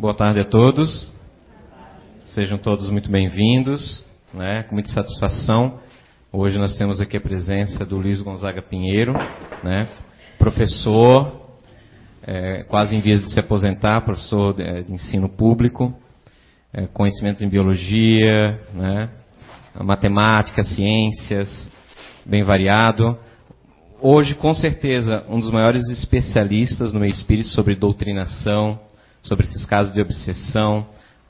Boa tarde a todos. Sejam todos muito bem-vindos, né? Com muita satisfação. Hoje nós temos aqui a presença do Luiz Gonzaga Pinheiro, né? Professor, é, quase em vias de se aposentar, professor de, de ensino público, é, conhecimentos em biologia, né? matemática, ciências, bem variado. Hoje, com certeza, um dos maiores especialistas no meio espírito sobre doutrinação, sobre esses casos de obsessão,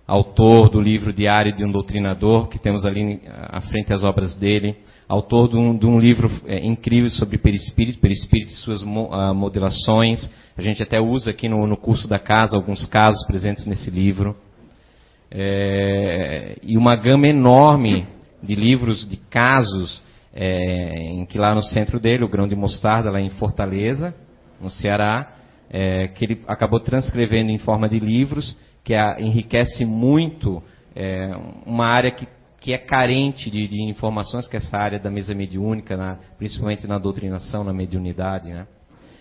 autor do livro Diário de um Doutrinador, que temos ali à frente as obras dele, autor de um, de um livro é, incrível sobre perispírito, perispírito e suas uh, modelações. A gente até usa aqui no, no, curso da casa alguns casos presentes nesse livro. É, e uma gama enorme de livros, de casos, é, em que lá no centro dele, o Grão de Mostarda, lá em Fortaleza, no Ceará, é, que ele acabou transcrevendo em forma de livros, que a, enriquece muito é, uma área que, que é carente de, de, informações, que é essa área da mesa mediúnica, na, principalmente na doutrinação, na mediunidade. Né?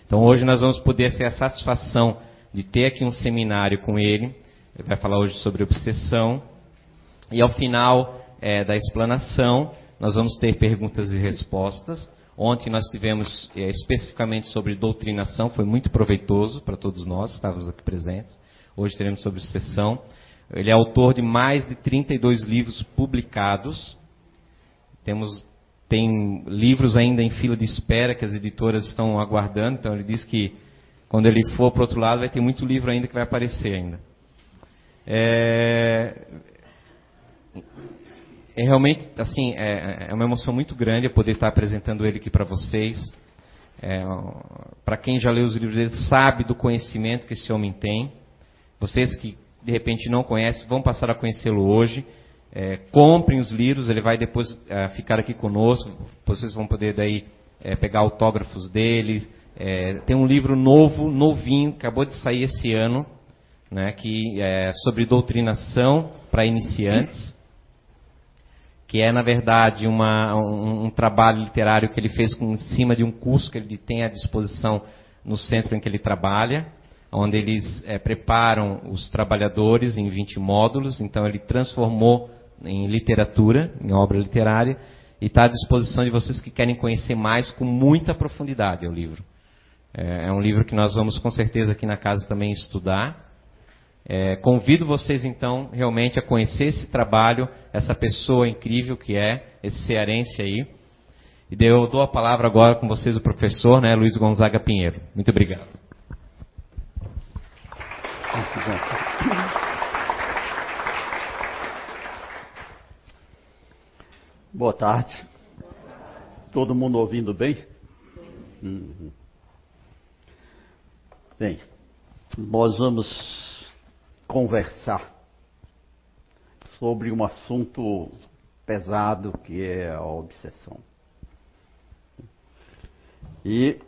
Então hoje nós vamos poder ter a satisfação de ter aqui um seminário com ele. Ele vai falar hoje sobre obsessão. E ao final é, da explanação, nós vamos ter perguntas e respostas. Ontem nós tivemos é, especificamente sobre doutrinação, foi muito proveitoso para todos nós que estávamos aqui presentes. Hoje teremos sobre sessão. Ele é autor de mais de 32 livros publicados. Temos tem livros ainda em fila de espera que as editoras estão aguardando. Então ele diz que quando ele for para o outro lado vai ter muito livro ainda que vai aparecer ainda. É, é realmente assim é, é, uma emoção muito grande poder estar apresentando ele aqui para vocês. É, para quem já leu os livros dele sabe do conhecimento que esse homem tem. Vocês que de repente não conhecem vão passar a conhecê-lo hoje. É, comprem os livros, ele vai depois é, ficar aqui conosco. Vocês vão poder daí é, pegar autógrafos dele. É, tem um livro novo, novinho, acabou de sair esse ano, né, que é sobre doutrinação para iniciantes que é, na verdade, uma, um, um, trabalho literário que ele fez com, em cima de um curso que ele tem à disposição no centro em que ele trabalha, onde eles é, preparam os trabalhadores em 20 módulos, então ele transformou em literatura, em obra literária, e está à disposição de vocês que querem conhecer mais com muita profundidade o livro. É, é um livro que nós vamos com certeza aqui na casa também estudar, é, convido vocês então realmente a conhecer esse trabalho, essa pessoa incrível que é, esse cearense aí. E eu dou a palavra agora com vocês o professor, né, Luiz Gonzaga Pinheiro. Muito obrigado. Boa tarde. Todo mundo ouvindo bem? Uhum. Bem, nós vamos conversar sobre um assunto pesado que é a obsessão. E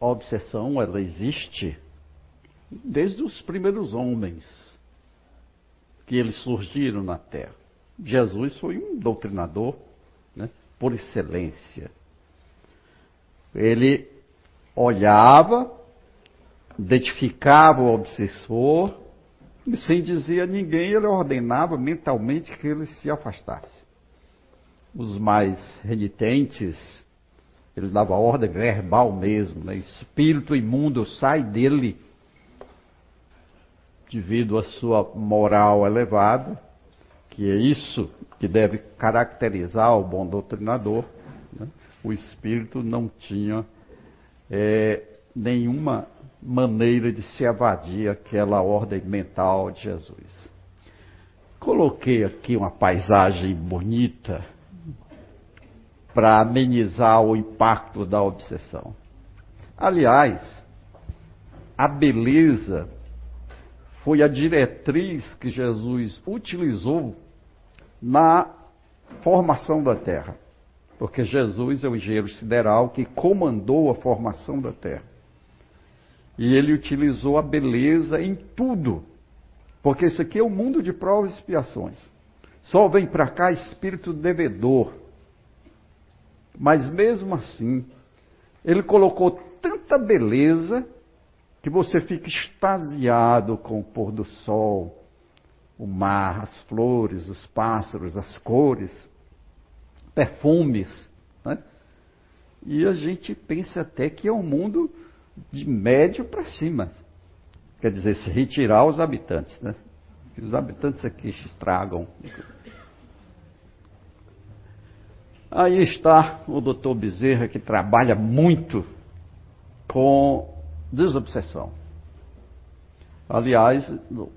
a obsessão, ela existe desde os primeiros homens que eles surgiram na Terra. Jesus foi um doutrinador né, por excelência. Ele olhava, identificava o obsessor e sem dizer a ninguém, ele ordenava mentalmente que ele se afastasse. Os mais renitentes, ele dava ordem verbal mesmo, né? espírito imundo sai dele devido à sua moral elevada, que é isso que deve caracterizar o bom doutrinador. Né? O espírito não tinha é, nenhuma maneira de se evadir aquela ordem mental de Jesus. Coloquei aqui uma paisagem bonita para amenizar o impacto da obsessão. Aliás, a beleza foi a diretriz que Jesus utilizou na formação da terra. Porque Jesus é o engenheiro sideral que comandou a formação da terra. E ele utilizou a beleza em tudo. Porque isso aqui é o um mundo de provas e expiações. Só vem para cá espírito devedor. Mas mesmo assim, ele colocou tanta beleza que você fica extasiado com o pôr do sol, o mar, as flores, os pássaros, as cores, perfumes. Né? E a gente pensa até que é um mundo de médio para cima. Quer dizer, se retirar os habitantes. Né? Os habitantes aqui estragam. Aí está o doutor Bezerra, que trabalha muito com desobsessão. Aliás,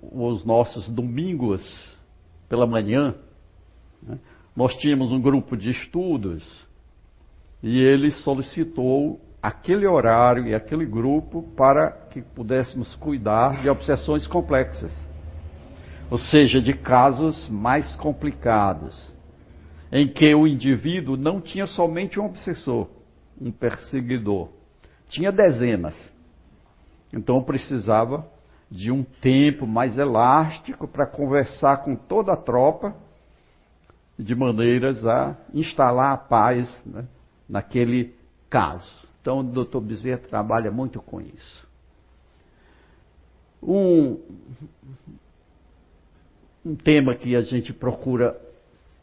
os nossos domingos pela manhã, né, nós tínhamos um grupo de estudos e ele solicitou aquele horário e aquele grupo para que pudéssemos cuidar de obsessões complexas, ou seja, de casos mais complicados, em que o indivíduo não tinha somente um obsessor, um perseguidor, tinha dezenas. Então precisava de um tempo mais elástico para conversar com toda a tropa, de maneiras a instalar a paz né, naquele caso. Então, o doutor Bezerra trabalha muito com isso. Um, um tema que a gente procura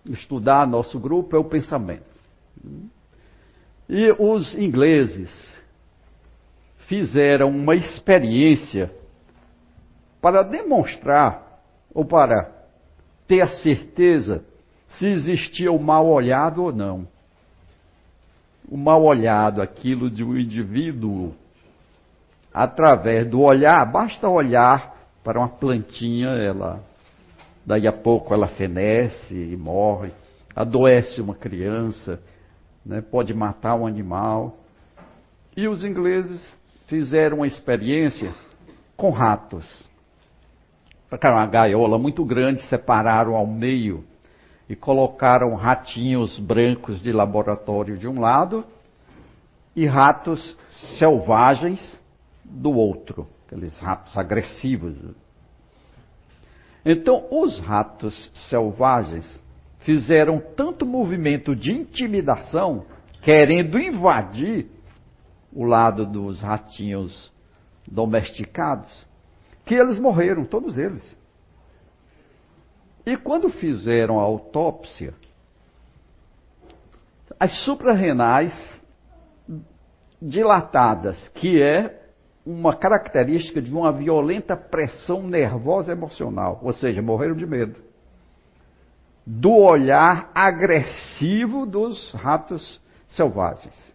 estudar nosso grupo é o pensamento. E os ingleses fizeram uma experiência para demonstrar ou para ter a certeza se existia o mal olhado ou não. O mal olhado, aquilo de um indivíduo, através do olhar, basta olhar para uma plantinha, ela, daí a pouco ela fenece e morre, adoece uma criança, né, pode matar um animal. E os ingleses fizeram uma experiência com ratos. Para uma gaiola muito grande, separaram ao meio e colocaram ratinhos brancos de laboratório de um lado e ratos selvagens do outro, aqueles ratos agressivos. Então, os ratos selvagens fizeram tanto movimento de intimidação, querendo invadir o lado dos ratinhos domesticados, que eles morreram, todos eles. E quando fizeram a autópsia, as suprarrenais dilatadas, que é uma característica de uma violenta pressão nervosa emocional, ou seja, morreram de medo. Do olhar agressivo dos ratos selvagens.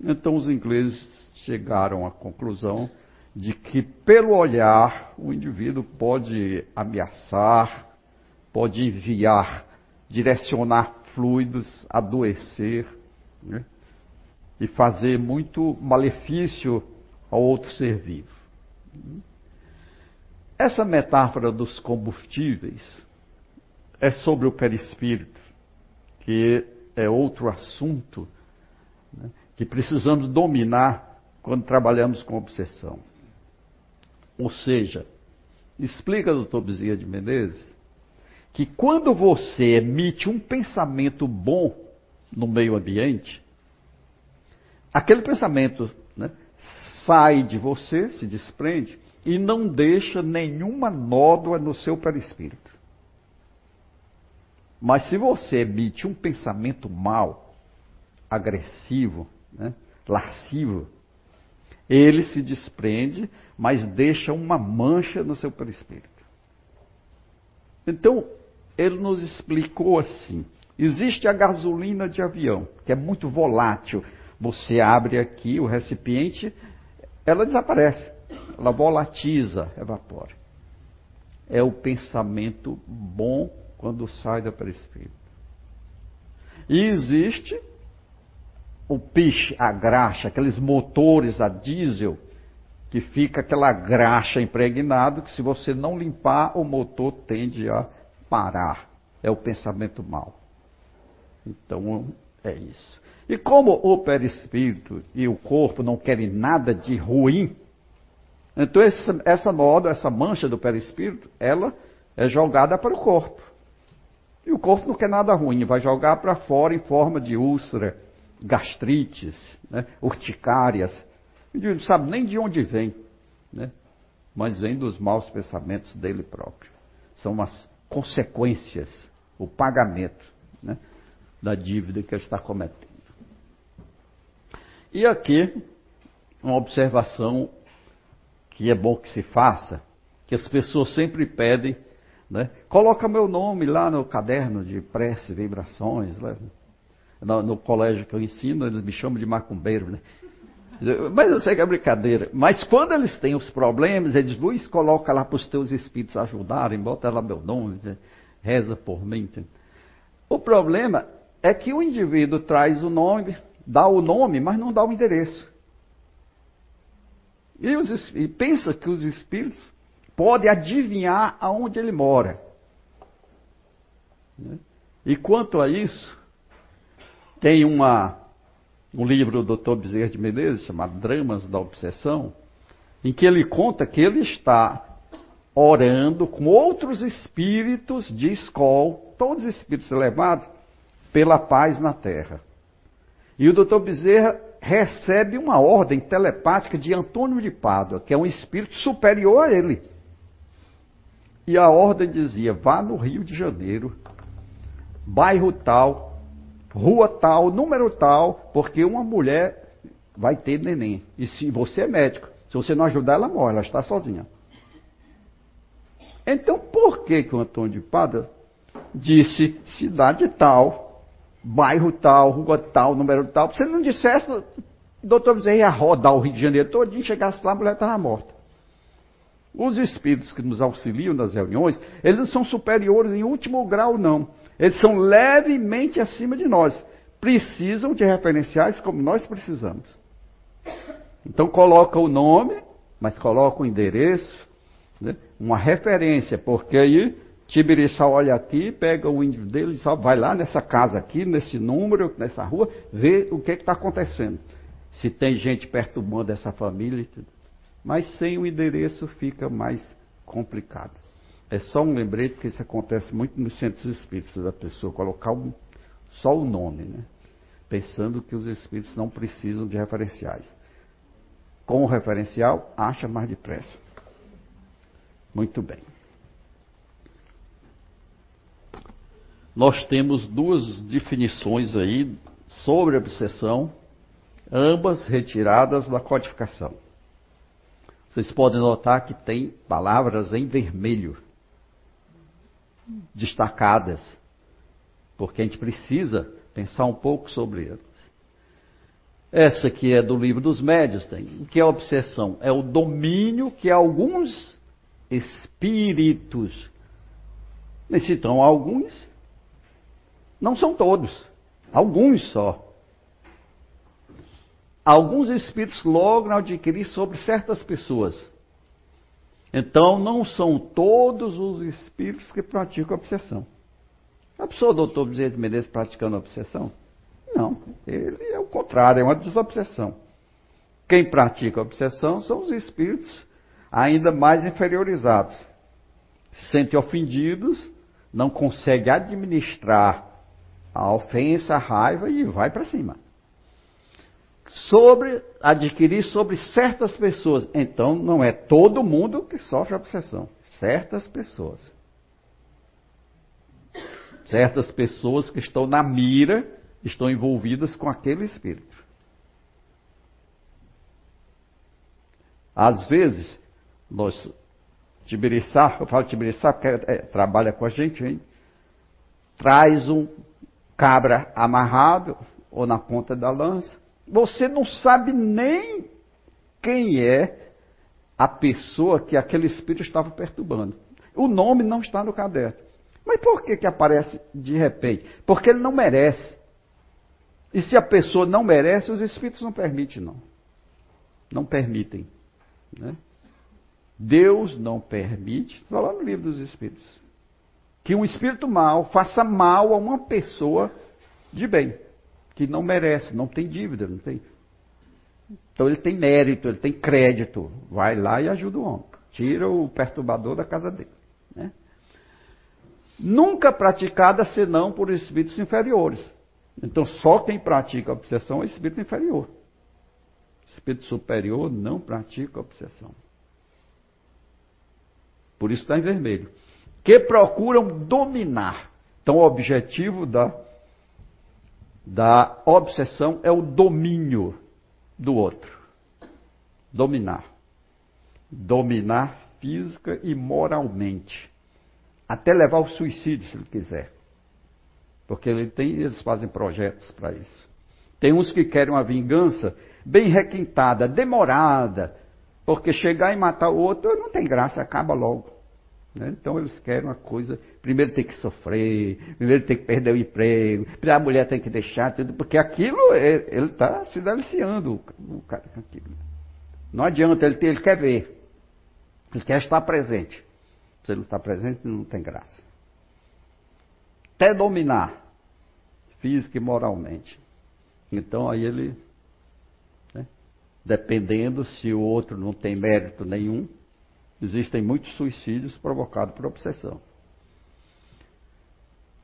Então os ingleses chegaram à conclusão de que, pelo olhar, o indivíduo pode ameaçar, pode enviar, direcionar fluidos, adoecer né? e fazer muito malefício ao outro ser vivo. Essa metáfora dos combustíveis é sobre o perispírito, que é outro assunto né, que precisamos dominar quando trabalhamos com obsessão. Ou seja, explica doutor Bezerra de Menezes que quando você emite um pensamento bom no meio ambiente, aquele pensamento né, sai de você, se desprende e não deixa nenhuma nódoa no seu perispírito. Mas se você emite um pensamento mal, agressivo, né, lascivo, ele se desprende, mas deixa uma mancha no seu perispírito. Então, ele nos explicou assim: existe a gasolina de avião, que é muito volátil. Você abre aqui o recipiente, ela desaparece, ela volatiza, evapora. É o pensamento bom quando sai do perispírito. E existe o piche, a graxa, aqueles motores a diesel, que fica aquela graxa impregnada, que se você não limpar, o motor tende a parar. É o pensamento mal. Então, é isso. E como o perispírito e o corpo não querem nada de ruim, então essa, essa moda, essa mancha do perispírito, ela é jogada para o corpo. E o corpo não quer nada ruim, vai jogar para fora em forma de úlcera, gastrites, né, urticárias. Indivíduo não sabe nem de onde vem. né? mas vem dos maus pensamentos dele próprio. São as consequências, o pagamento né? da dívida que ele está cometendo. E aqui, uma observação que é bom que se faça, que as pessoas sempre pedem, né? Coloca meu nome lá no caderno de prece, vibrações. Né? No, no, colégio que eu ensino, eles me chamam de macumbeiro, né? Mas eu sei que é brincadeira. Mas quando eles têm os problemas, eles Luiz, coloca lá para os teus espíritos ajudarem, bota lá meu nome, né? reza por mim. O problema é que o indivíduo traz o nome, dá o nome, mas não dá o endereço. E, os, e pensa que os espíritos podem adivinhar aonde ele mora. Né? E quanto a isso, tem uma, um livro do Dr. Bezerra de Menezes, chamado Dramas da Obsessão, em que ele conta que ele está orando com outros espíritos de escola, todos os espíritos elevados, pela paz na terra. E o Dr. Bezerra recebe uma ordem telepática de Antônio de Pádua, que é um espírito superior a ele. E a ordem dizia: vá no Rio de Janeiro, bairro tal, rua tal, número tal, porque uma mulher vai ter neném. E se você é médico, se você não ajudar, ela morre, ela está sozinha. Então, por que, que o Antônio de Pádua disse cidade tal, bairro tal, rua tal, número tal? Se ele não dissesse, o doutor Bezerra ia rodar o Rio de Janeiro todo e chegasse lá, a mulher estava morta. Os espíritos que nos auxiliam nas reuniões, eles não são superiores em último grau, não. Eles são levemente acima de nós. Precisam de referenciais como nós precisamos. Então coloca o nome, mas coloca o endereço, né? uma referência, porque aí Tibiriçá olha aqui, pega o índio dele e só vai lá nessa casa aqui, nesse número, nessa rua, vê o que está acontecendo. Se tem gente perturbando essa família. Mas sem o endereço fica mais complicado. É só um lembrete que isso acontece muito nos centros espíritas da pessoa, colocar um, só o nome, né? pensando que os espíritos não precisam de referenciais. Com o referencial, acha mais depressa. Muito bem. Nós temos duas definições aí sobre obsessão, ambas retiradas da codificação. Vocês podem notar que tem palavras em vermelho, destacadas, porque a gente precisa pensar um pouco sobre elas. Essa que é do livro dos médios tem. O que é obsessão? É o domínio que alguns espíritos, necessitam alguns, não são todos, alguns só alguns espíritos logram adquirir sobre certas pessoas. Então, não são todos os espíritos que praticam obsessão. A pessoa, o doutor de Menezes, praticando obsessão? Não, ele é o contrário, é uma desobsessão. Quem pratica obsessão são os espíritos ainda mais inferiorizados. Se sentem ofendidos, não conseguem administrar a ofensa, a raiva e vai para cima sobre adquirir sobre certas pessoas. Então não é todo mundo que sofre obsessão, certas pessoas. Certas pessoas que estão na mira, estão envolvidas com aquele espírito. Às vezes, nós, Tibiriçá, eu falo Tibiriçá porque é, trabalha com a gente, hein? traz um cabra amarrado ou na ponta da lança, você não sabe nem quem é a pessoa que aquele espírito estava perturbando. O nome não está no caderno. Mas por que, que aparece de repente? Porque ele não merece. E se a pessoa não merece, os espíritos não permitem, não. Não permitem. Né? Deus não permite, está lá no livro dos Espíritos, que um espírito mal faça mal a uma pessoa de bem que não merece, não tem dívida, não tem. Então ele tem mérito, ele tem crédito. Vai lá e ajuda o homem. Tira o perturbador da casa dele. Né? Nunca praticada senão por espíritos inferiores. Então só quem pratica a obsessão é espírito inferior. Espírito superior não pratica a obsessão. por isso está em vermelho, que procuram dominar. Então, o objetivo da, da obsessão é o domínio do outro. Dominar. Dominar física e moralmente. Até levar ao suicídio, se ele quiser. Porque ele tem, eles fazem projetos para isso. Tem uns que querem uma vingança bem requintada, demorada, porque chegar e matar o outro não tem graça, acaba logo. Né? Então eles querem uma coisa. Primeiro tem que sofrer, primeiro tem que perder o emprego, a mulher tem que deixar tudo, porque aquilo ele está se deliciando. O cara, não adianta, ele, ele quer ver. Ele quer estar presente. Se ele não está presente, não tem graça. Até dominar, física e moralmente. Então aí ele dependendo se o outro não tem mérito nenhum, existem muitos suicídios provocados por obsessão.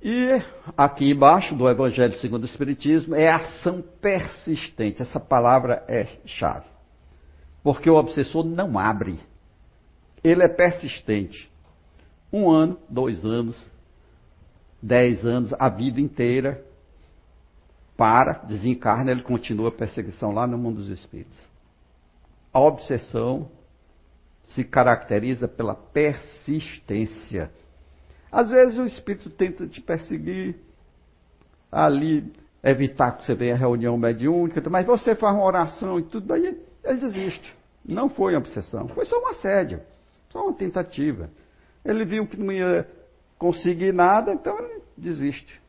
E aqui embaixo do Evangelho segundo o Espiritismo é ação persistente. Essa palavra é chave. Porque o obsessor não abre. Ele é persistente. Um ano, dois anos, dez anos, a vida inteira. Para, desencarna, ele continua a perseguição lá no mundo dos espíritos a obsessão se caracteriza pela persistência. Às vezes o espírito tenta te perseguir, ali evitar que você venha à reunião mediúnica, mas você faz uma oração e tudo, daí ele desiste. Não foi uma obsessão, foi só um assédio, só uma tentativa. Ele viu que não ia conseguir nada, então ele desiste.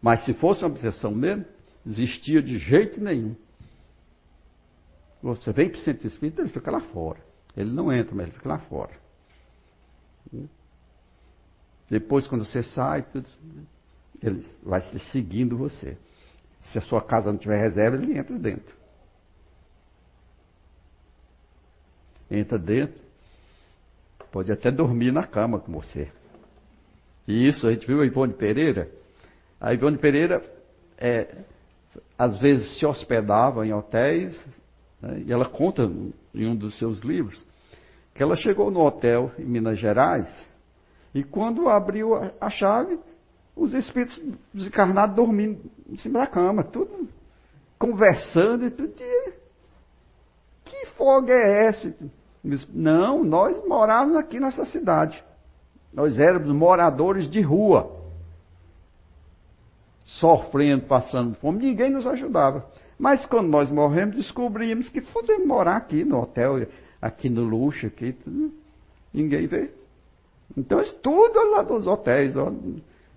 Mas se fosse uma obsessão mesmo, desistia de jeito nenhum. Você vem para o centro espírita, ele fica lá fora. Ele não entra, mas ele fica lá fora. Depois, quando você sai, ele vai seguindo você. Se a sua casa não tiver reserva, ele entra dentro. Entra dentro, pode até dormir na cama com você. E isso, a gente viu a Ivone Pereira. A Ivone Pereira, é, às vezes, se hospedava em hotéis né? E ela conta em um dos seus livros que ela chegou no hotel em Minas Gerais e quando abriu a, chave, os espíritos desencarnados dormindo em cima da cama, tudo conversando e tudo. Que folga é essa? Não, nós morávamos aqui nessa cidade. Nós éramos moradores de rua. Sofrendo, passando fome, ninguém nos ajudava. Mas quando nós morremos, descobrimos que podemos morar aqui no hotel, aqui no luxo, aqui, tudo. ninguém vê. Então, tudo lá dos hotéis. Ó.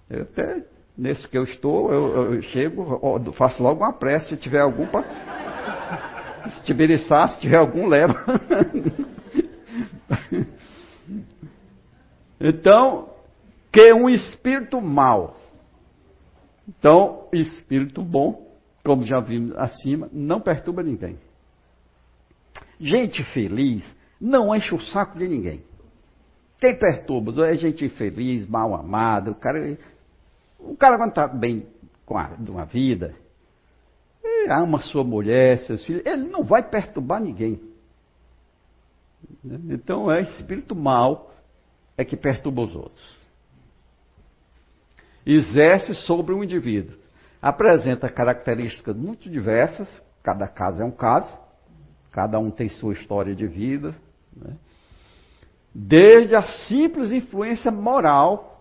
Eu até, nesse que eu estou, eu, eu chego, ó, faço logo uma prece, se tiver algum para. Se tiver se tiver algum, leva. então, que um espírito mau. Então, espírito bom como já vimos acima, não perturba ninguém. Gente feliz não enche o saco de ninguém. Quem perturba é gente infeliz, mal amada. O cara, o cara quando está bem com a, uma vida, ama sua mulher, seus filhos, ele não vai perturbar ninguém. Então é espírito mal é que perturba os outros. Exerce sobre o indivíduo apresenta características muito diversas, cada caso é um caso, cada um tem sua história de vida, né? desde a simples influência moral,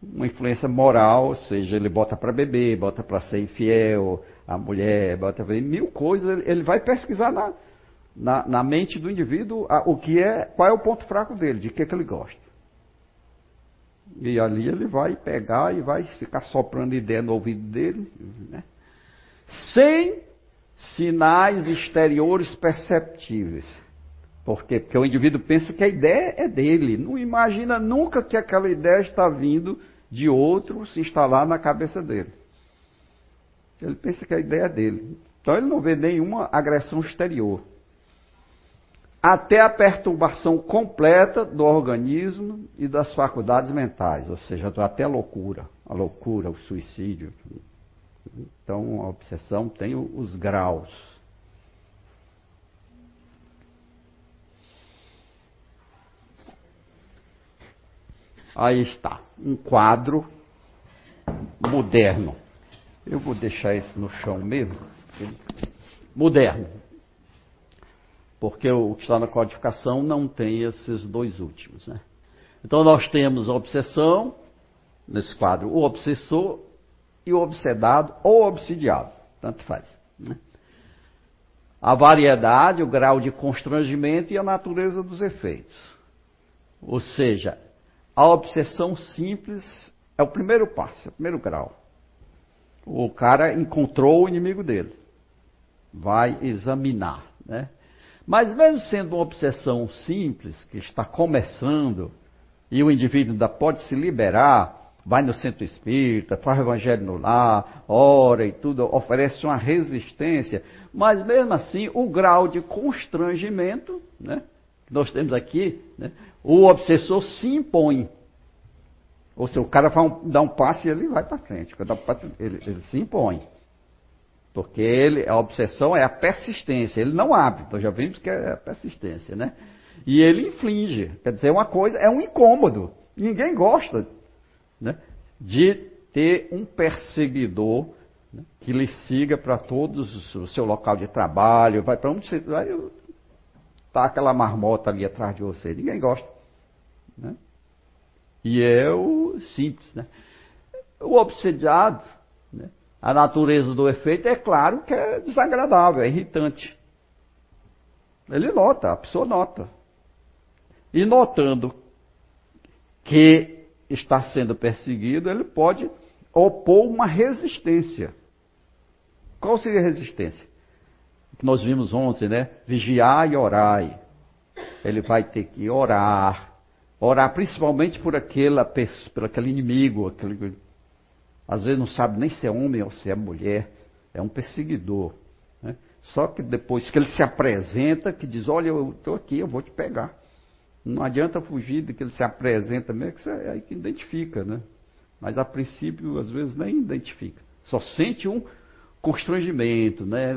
uma influência moral, ou seja, ele bota para beber, bota para ser infiel, a mulher, bota para mil coisas, ele vai pesquisar na, na, na mente do indivíduo o que é, qual é o ponto fraco dele, de que, que ele gosta. E ali ele vai pegar e vai ficar soprando ideia no ouvido dele, né? sem sinais exteriores perceptíveis. Por quê? Porque o indivíduo pensa que a ideia é dele, não imagina nunca que aquela ideia está vindo de outro se instalar na cabeça dele. Ele pensa que a ideia é dele. Então ele não vê nenhuma agressão exterior até a perturbação completa do organismo e das faculdades mentais, ou seja, até a loucura, a loucura, o suicídio. Então, a obsessão tem os graus. Aí está, um quadro moderno. Eu vou deixar esse no chão mesmo. Moderno. Porque o que está na codificação não tem esses dois últimos. Né? Então nós temos a obsessão, nesse quadro, o obsessor e o obsedado ou obsidiado. Tanto faz. Né? A variedade, o grau de constrangimento e a natureza dos efeitos. Ou seja, a obsessão simples é o primeiro passo, é o primeiro grau. O cara encontrou o inimigo dele. Vai examinar, né? Mas mesmo sendo uma obsessão simples, que está começando, e o indivíduo ainda pode se liberar, vai no centro espírita, faz o evangelho no lar, ora e tudo, oferece uma resistência, mas mesmo assim o grau de constrangimento, né, que nós temos aqui, né, o obsessor se impõe. Ou seja, o cara um, dá um passe e ele vai para frente. Ele, ele, se impõe. Porque ele, a obsessão é a persistência. Ele não abre. Então já vimos que é a persistência, né? E ele inflige. Quer dizer, uma coisa, é um incômodo. Ninguém gosta né, de ter um perseguidor né, que lhe siga para todos o seu local de trabalho, vai para onde você vai, tá aquela marmota ali atrás de você. Ninguém gosta. Né? E é o simples, né? O obsediado, né? A natureza do efeito é claro que é desagradável, é irritante. Ele nota, a pessoa nota. E notando que está sendo perseguido, ele pode opor uma resistência. Qual seria a resistência? Que nós vimos ontem, né? Vigiar e orar. Ele vai ter que orar, Orar principalmente por, aquela, por aquele inimigo, aquele, às vezes não sabe nem se é homem ou se é mulher, é um perseguidor. Né? Só que depois que ele se apresenta, que diz, olha, eu estou aqui, eu vou te pegar. Não adianta fugir de que ele se apresenta mesmo, que é aí que identifica, né? Mas a princípio, às vezes, nem identifica. Só sente um constrangimento, né?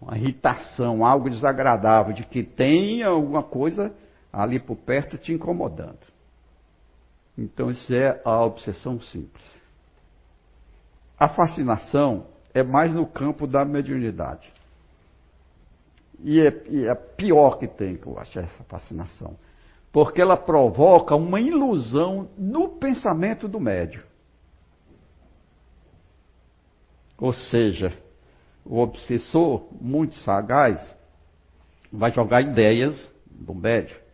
uma irritação, algo desagradável, de que tem alguma coisa ali por perto te incomodando. Então isso é a obsessão simples. A fascinação é mais no campo da mediunidade. E é, e é pior que tem, eu acho, essa fascinação. Porque ela provoca uma ilusão no pensamento do médio. Ou seja, o obsessor, muito sagaz, vai jogar ideias do médio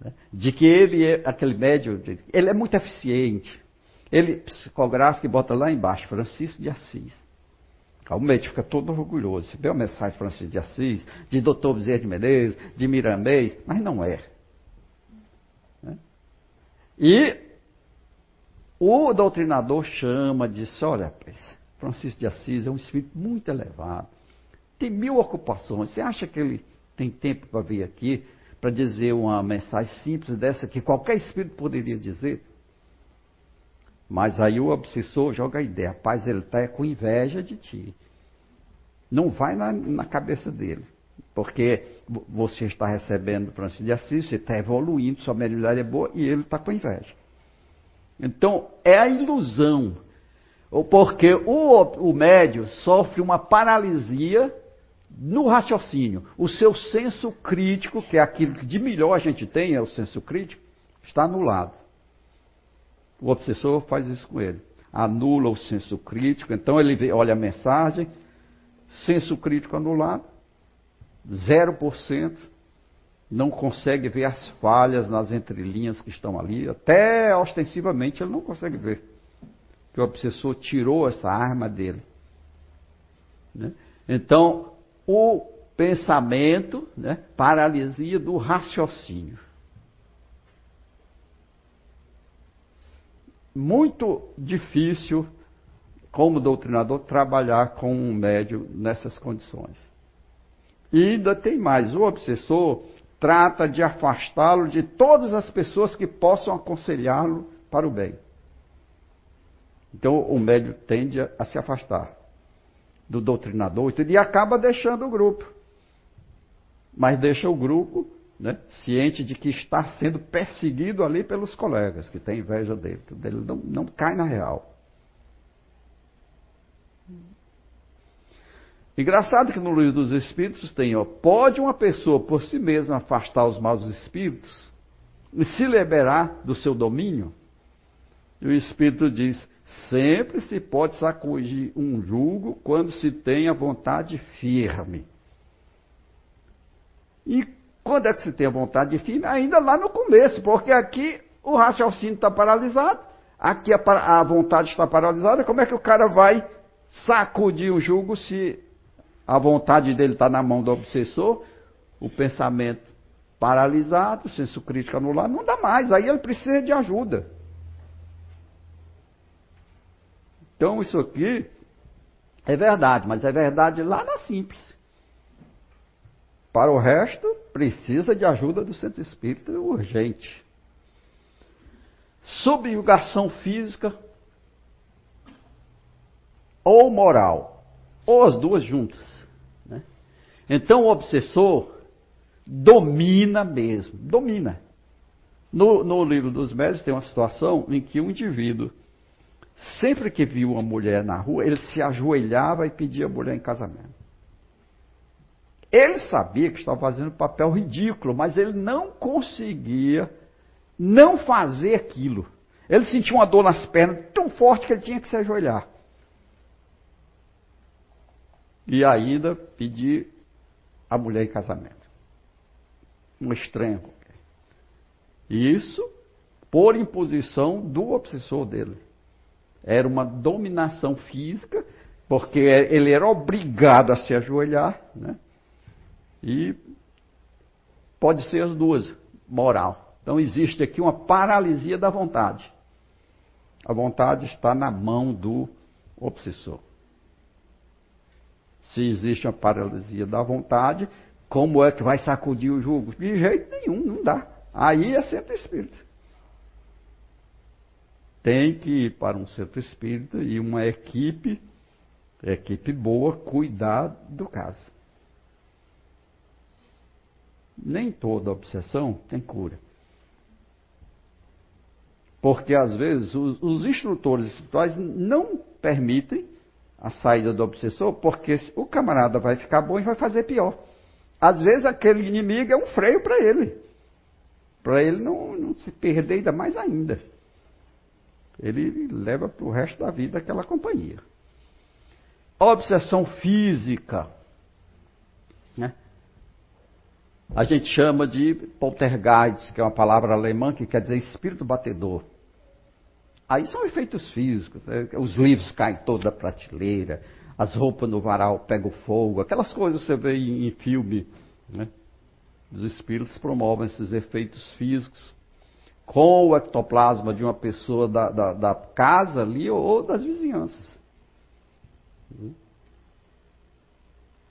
né? de que ele é, aquele médio, ele é muito eficiente. Ele psicografa e bota lá embaixo, Francisco de Assis. o médico fica todo orgulhoso. Você vê a mensagem de Francisco de Assis, de Dr. Bezerra de Menezes, de Miramês, mas não é. Né? E o doutrinador chama, diz, olha, Francisco de Assis é um espírito muito elevado. Tem mil ocupações. Você acha que ele tem tempo para vir aqui? para dizer uma mensagem simples dessa que qualquer espírito poderia dizer. Mas aí o obsessor joga a ideia, rapaz, ele está com inveja de ti. Não vai na, na cabeça dele. Porque você está recebendo Francisco de Assis, você está evoluindo, sua mediunidade é boa e ele está com inveja. Então, é a ilusão. Porque o, o médio sofre uma paralisia no raciocínio, o seu senso crítico, que é aquilo que de melhor a gente tem, é o senso crítico, está anulado. O obsessor faz isso com ele. Anula o senso crítico, então ele vê, olha a mensagem, senso crítico anulado, 0%, não consegue ver as falhas nas entrelinhas que estão ali, até ostensivamente ele não consegue ver. Que o obsessor tirou essa arma dele. Né? Então, o pensamento, né, paralisia do raciocínio. Muito difícil, como doutrinador, trabalhar com um médium nessas condições. E ainda tem mais: o obsessor trata de afastá-lo de todas as pessoas que possam aconselhá-lo para o bem. Então o médium tende a se afastar do doutrinador e acaba deixando o grupo. Mas deixa o grupo né, ciente de que está sendo perseguido ali pelos colegas, que tem inveja dele. Ele não, não cai na real. Engraçado que no livro dos Espíritos tem, ó, pode uma pessoa por si mesma afastar os maus espíritos e se liberar do seu domínio? E o Espírito diz: sempre se pode sacudir um jugo quando se tem a vontade firme. E quando é que se tem a vontade firme? Ainda lá no começo, porque aqui o raciocínio está paralisado, aqui a, a, vontade está paralisada. Como é que o cara vai sacudir o jugo se a vontade dele está na mão do obsessor, o pensamento paralisado, o senso crítico anulado? Não dá mais, aí ele precisa de ajuda. Então isso aqui é verdade, mas é verdade lá na simples. Para o resto, precisa de ajuda do centro espírita urgente. Subjugação física ou moral, ou as duas juntas. Né? Então o obsessor domina mesmo, domina. No, no livro dos médios tem uma situação em que um indivíduo Sempre que viu uma mulher na rua, ele se ajoelhava e pedia a mulher em casamento. Ele sabia que estava fazendo um papel ridículo, mas ele não conseguia não fazer aquilo. Ele sentia uma dor nas pernas tão forte que ele tinha que se ajoelhar. E ainda pedir a mulher em casamento. Um estranho. Isso por imposição do obsessor dele. Era uma dominação física, porque ele era obrigado a se ajoelhar, né? E pode ser as duas, moral. Então existe aqui uma paralisia da vontade. A vontade está na mão do obsessor. Se existe uma paralisia da vontade, como é que vai sacudir o jugo? De jeito nenhum, não dá. Aí é centro espírita tem que ir para um centro espírita e uma equipe, equipe boa, cuidar do caso. Nem toda obsessão tem cura. Porque às vezes os, os instrutores espirituais não permitem a saída do obsessor, porque o camarada vai ficar bom e vai fazer pior. Às vezes aquele inimigo é um freio para ele. Para ele não, não se perder ainda mais ainda ele leva para o resto da vida aquela companhia. Obsessão física. Né? A gente chama de poltergeist, que é uma palavra alemã que quer dizer espírito batedor. Aí são efeitos físicos. Né? Os livros caem toda a prateleira, as roupas no varal pegam fogo, aquelas coisas que você vê em, em filme. Né? Os espíritos promovem esses efeitos físicos com o ectoplasma de uma pessoa da, da, da casa ali ou das vizinhanças.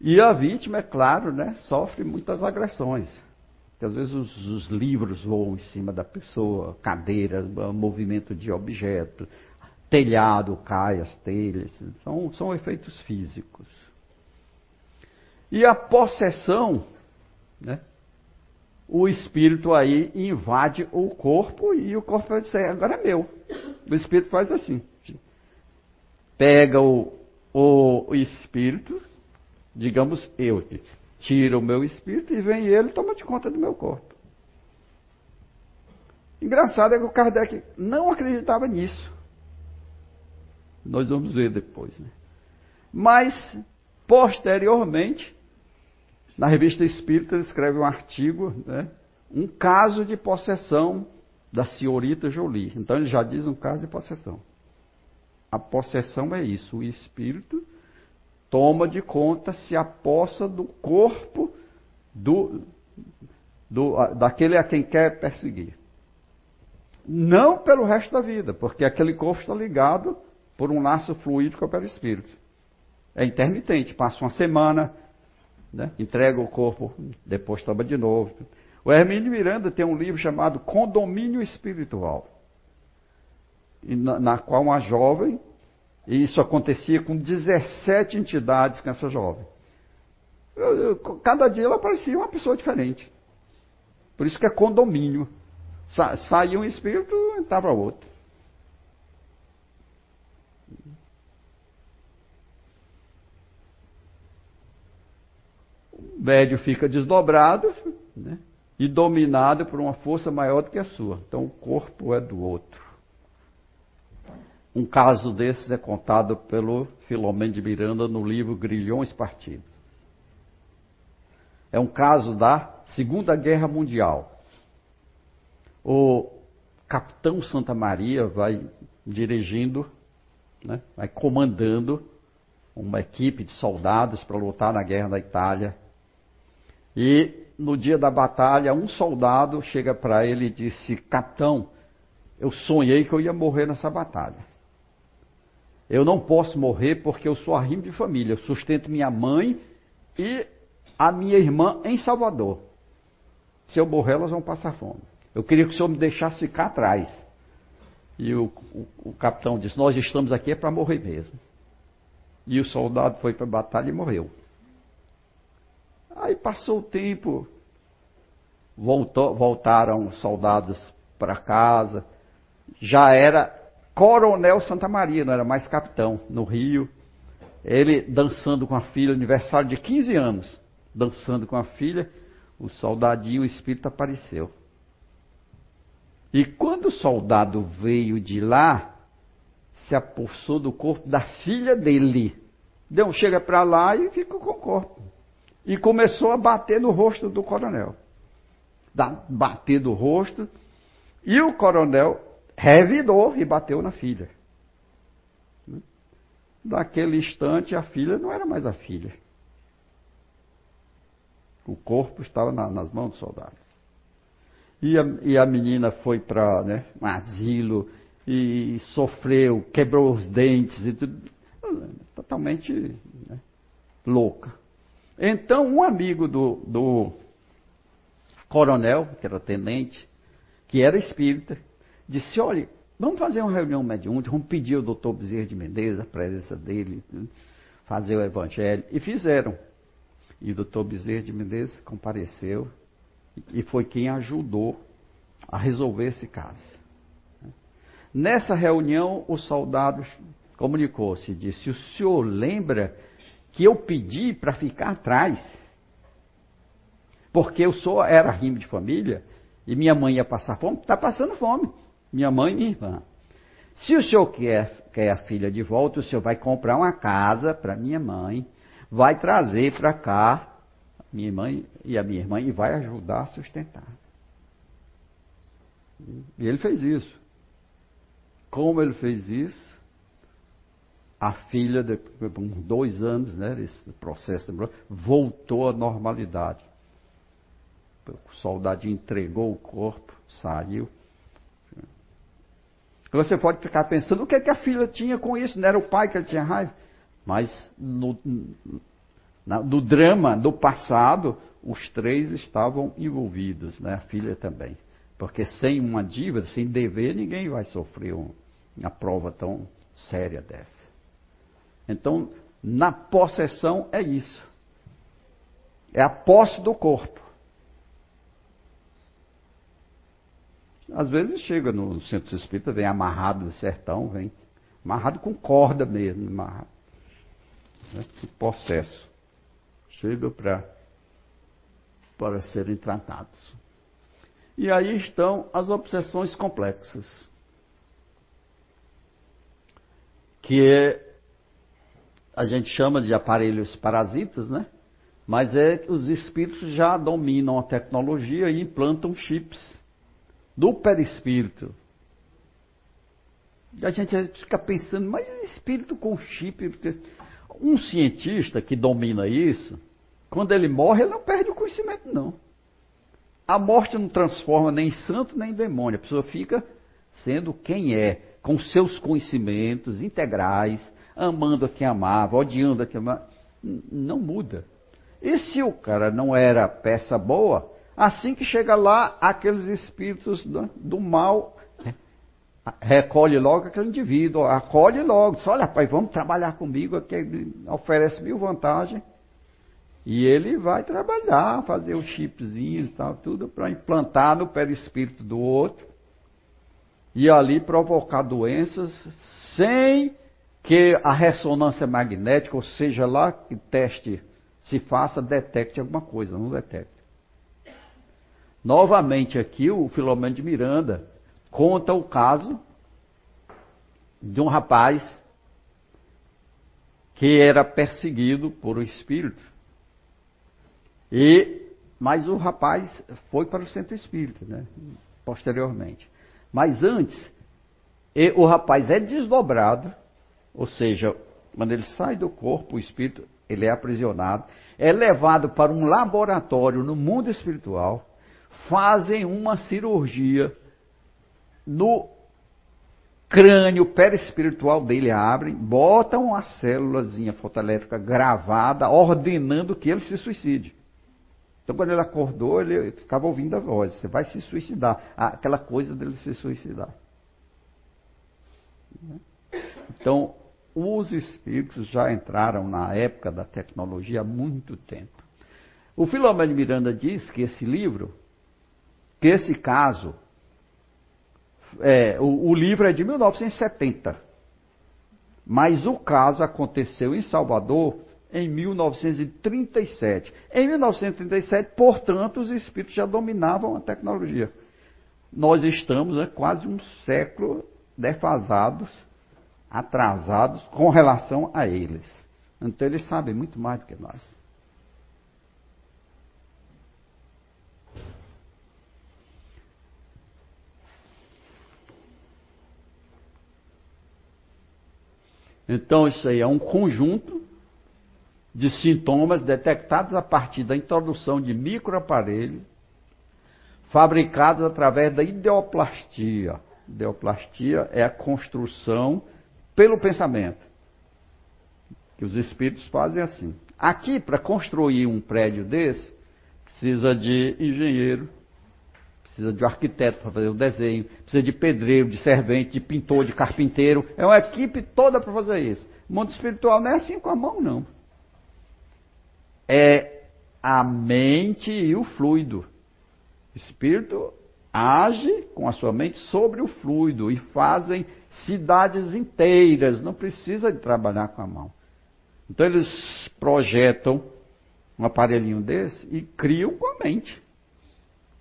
E a vítima, é claro, né, sofre muitas agressões. Porque às vezes os, os, livros voam em cima da pessoa, cadeiras, movimento de objetos, telhado cai, as telhas. São, são efeitos físicos. E a possessão, né, o espírito aí invade o corpo e o corpo vai dizer, agora é meu. O espírito faz assim. Pega o, o, espírito, digamos eu, tira o meu espírito e vem ele toma de conta do meu corpo. Engraçado é que o Kardec não acreditava nisso. Nós vamos ver depois, né? Mas, posteriormente, na revista Espírita ele escreve um artigo, né, um caso de possessão da senhorita Jolie. Então ele já diz um caso de possessão. A possessão é isso, o espírito toma de conta, se apossa do corpo do, do, daquele a quem quer perseguir. Não pelo resto da vida, porque aquele corpo está ligado por um laço fluídico ao perispírito. É intermitente, passa uma semana, né? entrega o corpo, depois toma de novo. O Hermínio Miranda tem um livro chamado Condomínio Espiritual, na, na qual uma jovem, e isso acontecia com 17 entidades com essa jovem. Eu, eu, cada dia ela parecia uma pessoa diferente. Por isso que é condomínio. Sa saía um espírito, entrava outro. O médio fica desdobrado né, e dominado por uma força maior do que a sua. Então o corpo é do outro. Um caso desses é contado pelo Filomeno de Miranda no livro Grilhões Partidos. É um caso da Segunda Guerra Mundial. O capitão Santa Maria vai dirigindo, né, vai comandando uma equipe de soldados para lutar na guerra da Itália. E no dia da batalha, um soldado chega para ele e disse: Capitão, eu sonhei que eu ia morrer nessa batalha. Eu não posso morrer porque eu sou arrimo de família. Eu sustento minha mãe e a minha irmã em Salvador. Se eu morrer, elas vão passar fome. Eu queria que o senhor me deixasse ficar atrás. E o, o, o capitão disse: Nós estamos aqui é para morrer mesmo. E o soldado foi para a batalha e morreu. Aí passou o tempo, voltou, voltaram os soldados para casa. Já era Coronel Santa Maria, não era mais capitão, no Rio. Ele dançando com a filha, aniversário de 15 anos, dançando com a filha, o soldadinho, o espírito apareceu. E quando o soldado veio de lá, se apossou do corpo da filha dele. Deu, chega para lá e ficou com o corpo. E começou a bater no rosto do coronel. Da, bater do rosto. E o coronel revidou e bateu na filha. Daquele instante, a filha não era mais a filha. O corpo estava na, nas mãos do soldado. E a, e a menina foi para né, um asilo e sofreu, quebrou os dentes e tudo. Totalmente né, louca. Então, um amigo do, do coronel, que era tenente, que era espírita, disse: olha, vamos fazer uma reunião mediúnica, vamos pedir ao doutor Bezerra de Menezes, a presença dele, fazer o evangelho. E fizeram. E o doutor Bezerra de Menezes compareceu e foi quem ajudou a resolver esse caso. Nessa reunião, o soldado comunicou-se e disse: O senhor lembra que eu pedi para ficar atrás? Porque eu sou, era rimo de família e minha mãe ia passar fome, está passando fome minha mãe e minha irmã. Se o senhor quer, quer a filha de volta, o senhor vai comprar uma casa para minha mãe, vai trazer para cá minha mãe e a minha irmã e vai ajudar a sustentar. E ele fez isso. Como ele fez isso? A filha, depois de dois anos, né, desse processo, voltou à normalidade. O soldadinho entregou o corpo, saiu. Você pode ficar pensando o que, é que a filha tinha com isso, não era o pai que tinha raiva. Mas no, no drama do passado, os três estavam envolvidos, né? a filha também. Porque sem uma dívida, sem dever, ninguém vai sofrer um, uma prova tão séria dessa. Então, na possessão é isso. É a posse do corpo. Às vezes chega no centro espírita, vem amarrado no sertão, vem amarrado com corda mesmo, amarrado. Né? Processo. Chega para para serem tratados. E aí estão as obsessões complexas. Que é, a gente chama de aparelhos parasitas, né? Mas é que os espíritos já dominam a tecnologia e implantam chips do perispírito. A gente fica pensando, mas espírito com chip. Um cientista que domina isso, quando ele morre, ele não perde o conhecimento, não. A morte não transforma nem santo nem demônio. A pessoa fica sendo quem é, com seus conhecimentos integrais, amando a quem amava, odiando a quem amava. Não muda. E se o cara não era peça boa, Assim que chega lá, aqueles espíritos do, do mal recolhe logo aquele indivíduo, acolhe logo, diz, olha, pai, vamos trabalhar comigo, que oferece mil vantagens. E ele vai trabalhar, fazer o chipzinho e tal, tudo para implantar no perispírito do outro e ali provocar doenças sem que a ressonância magnética, ou seja, lá que teste se faça, detecte alguma coisa, não detecta. Novamente aqui o Filomeno de Miranda conta o caso de um rapaz que era perseguido por um espírito. E mas o rapaz foi para o centro espírita, né? Posteriormente. Mas antes, o rapaz é desdobrado, ou seja, quando ele sai do corpo, o espírito, ele é aprisionado, é levado para um laboratório no mundo espiritual, fazem uma cirurgia no crânio perispiritual dele, abrem, botam uma célulazinha fotoelétrica gravada, ordenando que ele se suicide. Então, quando ele acordou, ele ficava ouvindo a voz: você vai se suicidar. Aquela coisa dele se suicidar. Então, os espíritos já entraram na época da tecnologia há muito tempo. O Filomeno Miranda diz que esse livro, que esse caso, é, o, o livro é de 1970, mas o caso aconteceu em Salvador em 1937. Em 1937, portanto, os espíritos já dominavam a tecnologia. Nós estamos né, quase um século defasados, atrasados com relação a eles. Então eles sabem muito mais do que nós. Então isso aí é um conjunto de sintomas detectados a partir da introdução de microaparelhos fabricados através da ideoplastia. Ideoplastia é a construção pelo pensamento. Que os espíritos fazem assim. Aqui, para construir um prédio desse, precisa de engenheiro, precisa de um arquiteto para fazer o desenho, precisa de pedreiro, de servente, de pintor, de carpinteiro. É uma equipe toda para fazer isso. O mundo espiritual não é assim com a mão, não é a mente e o fluido. O espírito age com a sua mente sobre o fluido e fazem cidades inteiras, não precisa de trabalhar com a mão. Então eles projetam um aparelhinho desse e criam com a mente.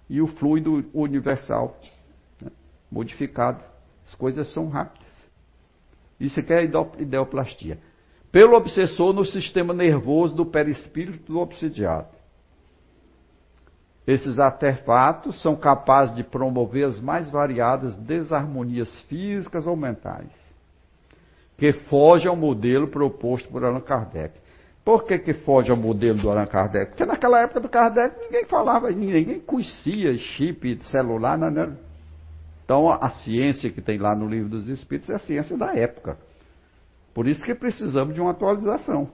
E o fluido universal, né, modificado. As coisas são rápidas. Isso aqui é ideoplastia pelo obsessor no sistema nervoso do perispírito do obsidiado. Esses artefatos são capazes de promover as mais variadas desarmonias físicas ou mentais, que fogem ao modelo proposto por Allan Kardec. Por que, que foge ao modelo do Allan Kardec? Porque naquela época do Kardec ninguém falava, ninguém conhecia chip celular. Não, não. Então a ciência que tem lá no livro dos Espíritos é a ciência da época. Por isso que precisamos de uma atualização.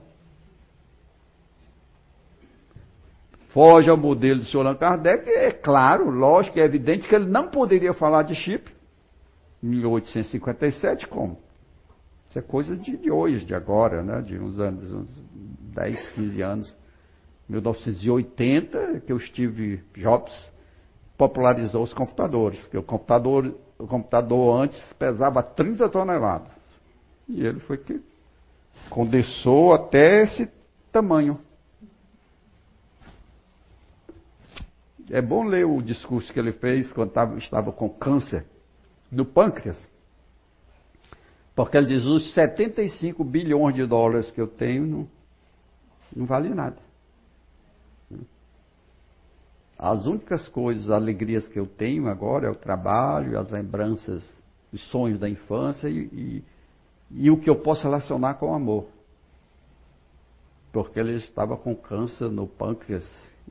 Foge ao modelo de Allan Kardec, é claro, lógico, é evidente que ele não poderia falar de chip em 1857, como? Isso é coisa de, de hoje, de agora, né? de uns anos, uns 10, 15 anos. 1980, que o Steve Jobs popularizou os computadores, porque o computador, o computador antes pesava 30 toneladas. E ele foi que condensou até esse tamanho. É bom ler o discurso que ele fez quando estava, estava com câncer no pâncreas. Porque ele diz: os 75 bilhões de dólares que eu tenho não, vale nada. As únicas coisas, alegrias que eu tenho agora é o trabalho, as lembranças, os sonhos da infância e, e e o que eu posso relacionar com o amor. Porque ele estava com câncer no pâncreas,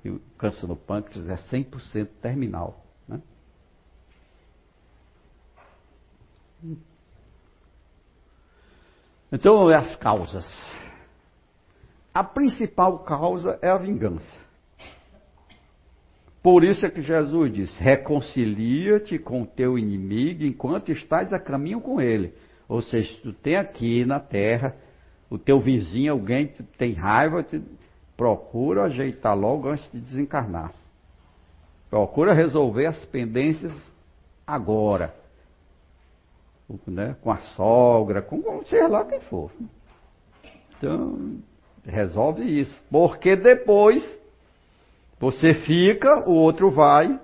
e o câncer no pâncreas é 100% terminal. Né? Então, as causas. A principal causa é a vingança. Por isso é que Jesus diz: reconcilia-te com o teu inimigo enquanto estás a caminho com ele. Ou seja, tu tem aqui na terra o teu vizinho, alguém que tem raiva, procura ajeitar logo antes de desencarnar. Procura resolver as pendências agora. Né? Com a sogra, com, com sei lá quem for. Então, resolve isso. Porque depois você fica, o outro vai,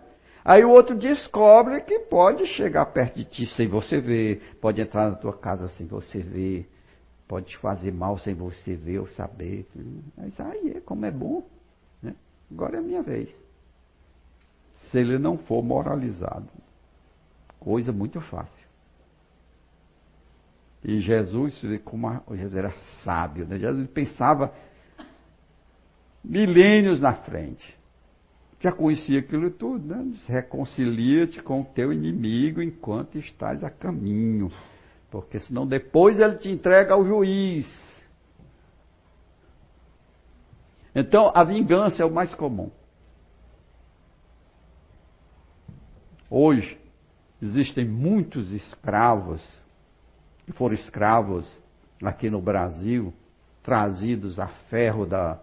aí o outro descobre que pode chegar perto de ti sem você ver, pode entrar na tua casa sem você ver, pode te fazer mal sem você ver ou saber. Mas aí é como é bom. Né? Agora é a minha vez se ele não for moralizado. Coisa muito fácil. E Jesus, como Jesus era sábio, né? Jesus pensava milênios na frente. Já conhecia aquilo tudo, né? Reconcilia-te com o teu inimigo enquanto estás a caminho. Porque senão depois ele te entrega ao juiz. Então a vingança é o mais comum. Hoje, existem muitos escravos, que foram escravos aqui no Brasil, trazidos a ferro da,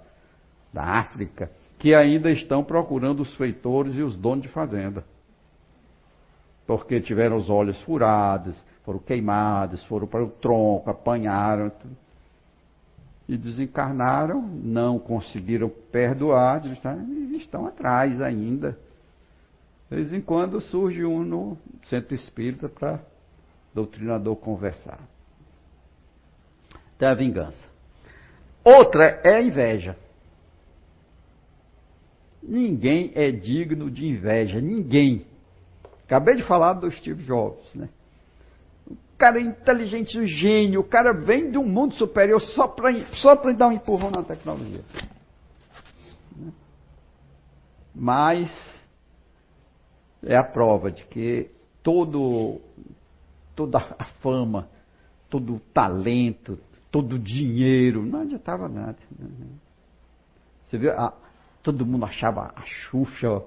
da África, que ainda estão procurando os feitores e os donos de fazenda. Porque tiveram os olhos furados, foram queimados, foram para o tronco, apanharam e desencarnaram, não conseguiram perdoar, estão atrás ainda de vez em quando surge um no centro espírita para doutrinador conversar. Tem a vingança. Outra é a inveja. Ninguém é digno de inveja, ninguém. Acabei de falar do Steve Jobs, né? O cara é inteligente, um gênio, o cara vem de um mundo superior só para só dar um empurrão na tecnologia. Mas é a prova de que todo, toda a fama, todo o talento, todo o dinheiro, não adiantava nada. Você viu? Todo mundo achava a Xuxa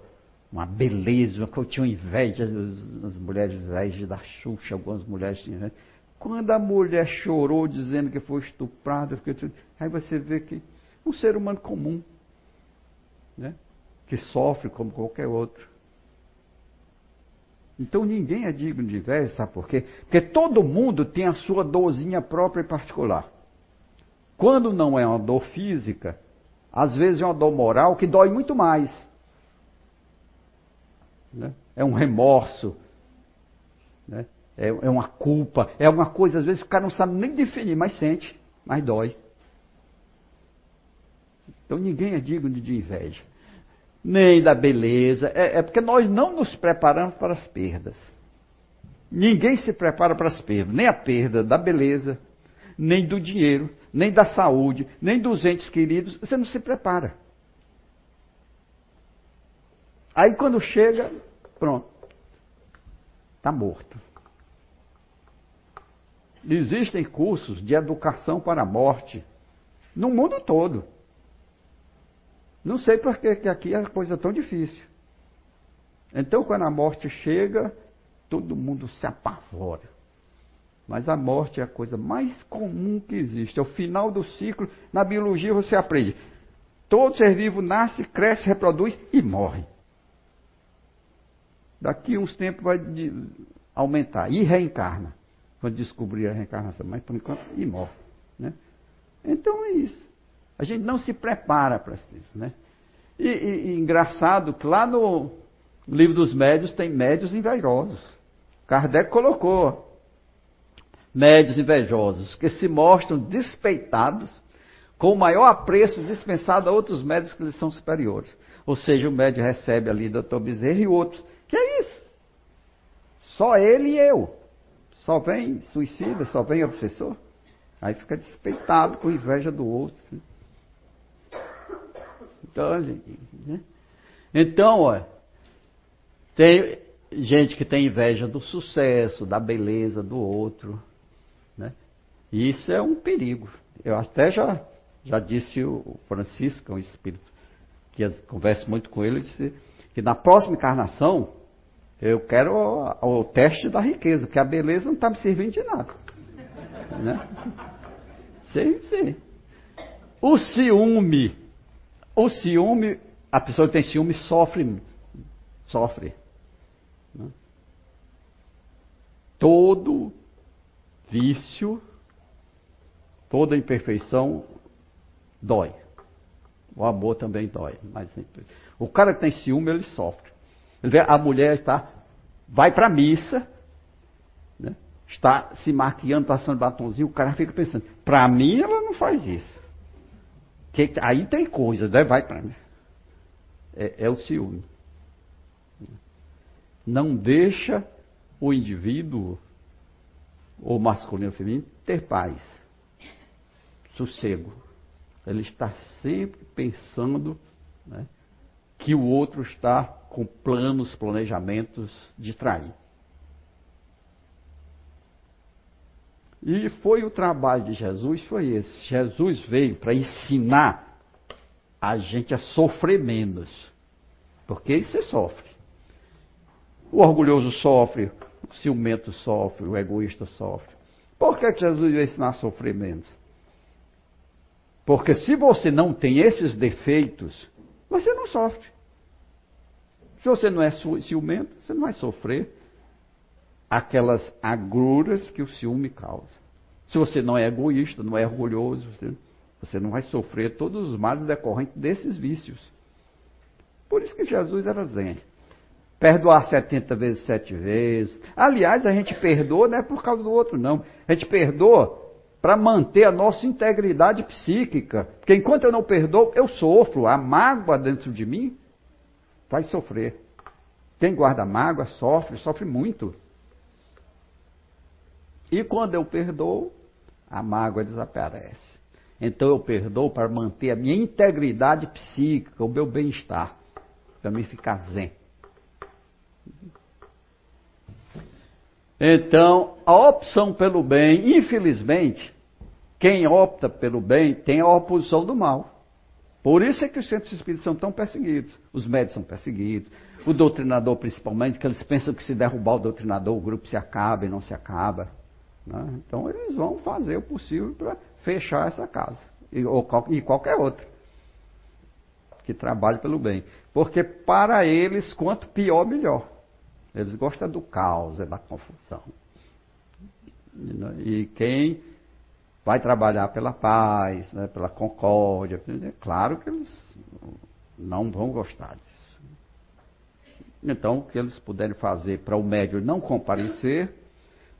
uma beleza, que eu tinha inveja, as mulheres inveja da Xuxa, algumas mulheres tinham inveja. Quando a mulher chorou dizendo que foi estuprada, aí você vê que um ser humano comum, né, que sofre como qualquer outro, então ninguém é digno de inveja, sabe por quê? Porque todo mundo tem a sua dorzinha própria e particular. Quando não é uma dor física, às vezes é uma dor moral que dói muito mais. Né? É um remorso, né? é, é uma culpa, é uma coisa, às vezes o cara não sabe nem definir, mas sente, mas dói. Então ninguém é digno de inveja nem da beleza. É, é, porque nós não nos preparamos para as perdas. Ninguém se prepara para as perdas, nem a perda da beleza, nem do dinheiro, nem da saúde, nem dos entes queridos. Você não se prepara. Aí quando chega, pronto, está morto. Existem cursos de educação para a morte no mundo todo. Não sei por que, aqui é a coisa tão difícil. Então, quando a morte chega, todo mundo se apavora. Mas a morte é a coisa mais comum que existe. É o final do ciclo. Na biologia você aprende. Todo ser vivo nasce, cresce, reproduz e morre. Daqui uns tempos vai aumentar. E reencarna. Quando descobrir a reencarnação. Mas por enquanto, e morre. Né? Então é isso. A gente não se prepara para isso, né? E, e, e engraçado que lá no livro dos médios tem médios invejosos. Kardec colocou médios invejosos que se mostram despeitados com o maior apreço dispensado a outros médios que lhes são superiores. Ou seja, o médio recebe ali doutor Bezerra e outros. Que é isso? Só ele e eu. Só vem suicida, só vem obsessor. Aí fica despeitado com inveja do outro. Então, né? então ó, tem gente que tem inveja do sucesso, da beleza do outro. Né? E isso é um perigo. Eu até já, já disse o Francisco, um espírito que eu converso muito com ele, disse que na próxima encarnação eu quero o, o teste da riqueza, porque a beleza não está me servindo de nada. Né? Sim, sim. O ciúme O ciúme, a pessoa que tem ciúme sofre, sofre. Né? Todo vício, toda imperfeição dói. O amor também dói. Mas o cara que tem ciúme, ele sofre. Ele vê, a mulher está, vai para a missa, né? está se maquiando, passando batonzinho, o cara fica pensando, para mim ela não faz isso. Que, aí tem coisa, né? vai para mim. É, é o ciúme. Não deixa o indivíduo, ou masculino ou feminino, ter paz, sossego. Ele está sempre pensando né, que o outro está com planos, planejamentos de trair. E foi o trabalho de Jesus, foi esse. Jesus veio para ensinar a gente a sofrer menos. Porque aí você sofre. O orgulhoso sofre, o ciumento sofre, o egoísta sofre. Por que Jesus veio ensinar a sofrer menos? Porque se você não tem esses defeitos, você não sofre. Se você não é ciumento, você não vai sofrer aquelas agruras que o ciúme causa. Se você não é egoísta, não é orgulhoso, você não vai sofrer todos os males decorrentes desses vícios. Por isso que Jesus era zen. Perdoar 70 vezes, sete vezes. Aliás, a gente perdoa não é por causa do outro, não. A gente perdoa para manter a nossa integridade psíquica. Porque enquanto eu não perdoo, eu sofro. A mágoa dentro de mim vai sofrer. Quem guarda mágoa sofre, sofre muito. E quando eu perdoo, a mágoa desaparece. Então eu perdoo para manter a minha integridade psíquica, o meu bem-estar, para me ficar zen. Então, a opção pelo bem, infelizmente, quem opta pelo bem tem a oposição do mal. Por isso é que os centros espíritas são tão perseguidos. Os médicos são perseguidos. O doutrinador, principalmente, que eles pensam que se derrubar o doutrinador, o grupo se acaba e não se acaba. Né? Então, eles vão fazer o possível para fechar essa casa. E, ou, e qualquer outra. Que trabalhe pelo bem. Porque para eles, quanto pior, melhor. Eles gostam do caos, é da confusão. E quem vai trabalhar pela paz, né, pela concórdia, é claro que eles não vão gostar disso. Então, o que eles puderem fazer para o médium não comparecer,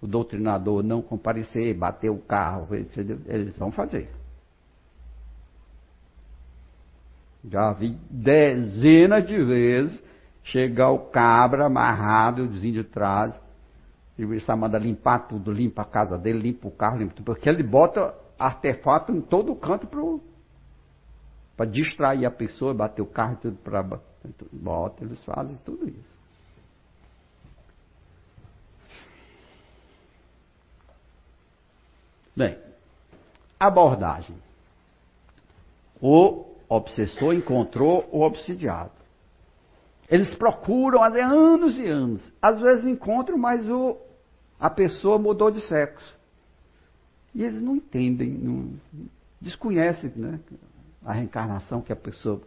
o doutrinador não comparecer, bater o carro, eles vão fazer. Já vi dezenas de vezes chegar o cabra amarrado, o índios atrás, e o está manda limpar tudo, limpa a casa dele, limpa o carro, limpa tudo, porque ele bota artefato em todo canto para distrair a pessoa, bater o carro tudo para bota, eles fazem tudo isso. Bem, abordagem. O obsessor encontrou o obsidiado. Eles procuram há anos e anos. Às vezes encontram, mas o, a pessoa mudou de sexo. E eles não entendem, não, desconhecem né, a reencarnação, que a pessoa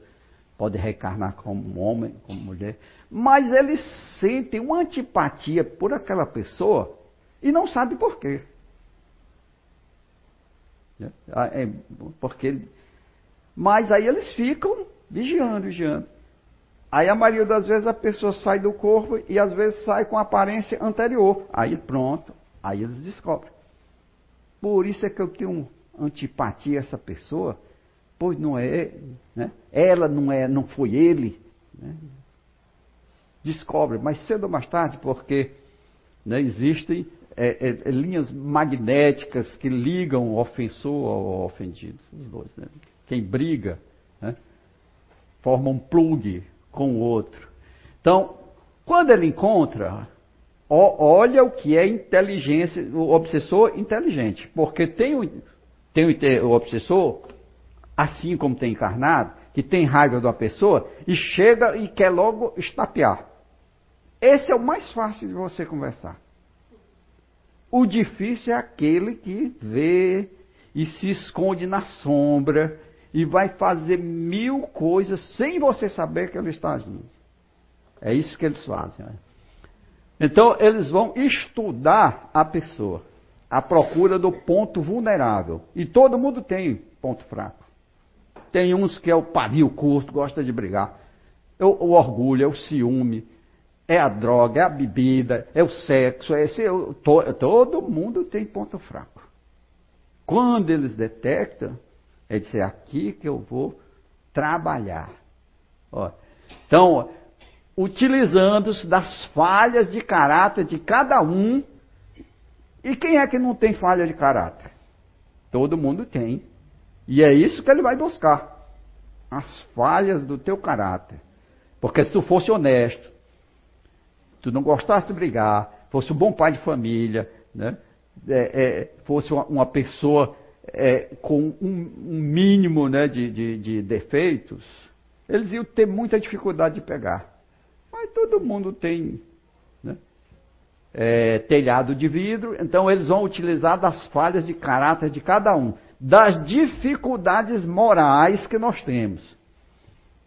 pode reencarnar como homem, como mulher. Mas eles sentem uma antipatia por aquela pessoa e não sabem por quê. É, porque, mas aí eles ficam vigiando, vigiando. Aí a maioria das vezes a pessoa sai do corpo e às vezes sai com a aparência anterior. Aí pronto, aí eles descobrem. Por isso é que eu tenho antipatia a essa pessoa, pois não é, né? ela não é, não foi ele. Né? Descobre, mas cedo ou mais tarde, porque né, existem é, é, é, linhas magnéticas que ligam o ofensor ao ofendido, os dois. Né? Quem briga né, forma um plug com o outro. Então, quando ele encontra, ó, olha o que é inteligência, o obsessor inteligente, porque tem o, tem o, o obsessor, assim como tem encarnado, que tem raiva de uma pessoa e chega e quer logo estapear. Esse é o mais fácil de você conversar. O difícil é aquele que vê e se esconde na sombra e vai fazer mil coisas sem você saber que ele está agindo. É isso que eles fazem. Né? Então, eles vão estudar a pessoa, à procura do ponto vulnerável. E todo mundo tem ponto fraco. Tem uns que é o pavio curto, gosta de brigar. É o, o orgulho, é o ciúme, é a droga, é a bebida, é o sexo, é esse, o, to, todo mundo tem ponto fraco. Quando eles detectam, é dizer, aqui que eu vou trabalhar. Ó, então, utilizando-se das falhas de caráter de cada um. E quem é que não tem falha de caráter? Todo mundo tem. E é isso que ele vai buscar. As falhas do teu caráter. Porque se tu fosse honesto, tu não gostasse de brigar, fosse um bom pai de família, né? É, é, fosse uma, uma pessoa é, com um, um mínimo né, de, de, de defeitos, eles iam ter muita dificuldade de pegar. Mas todo mundo tem né, é, telhado de vidro, então eles vão utilizar das falhas de caráter de cada um, das dificuldades morais que nós temos.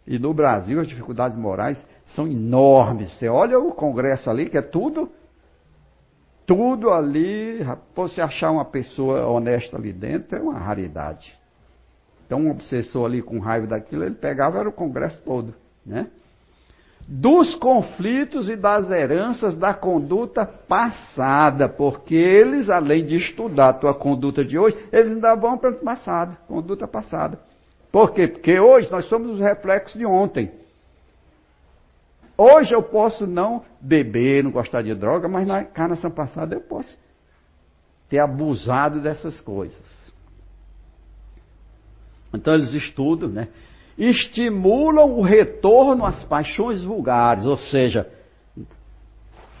E no Brasil as dificuldades morais são enormes. Você olha o Congresso ali, que é tudo, tudo ali, você achar uma pessoa honesta ali dentro é uma raridade. Então um obsessor ali com raiva daquilo, ele pegava era o Congresso todo, né? dos conflitos e das heranças da conduta passada, porque eles, além de estudar a tua conduta de hoje, eles ainda vão para o passado, conduta passada. Por quê? Porque hoje nós somos os reflexos de ontem. Hoje eu posso não beber, não gostar de droga, mas na encarnação passada eu posso ter abusado dessas coisas. Então eles estudam, né? estimulam o retorno às paixões vulgares, ou seja,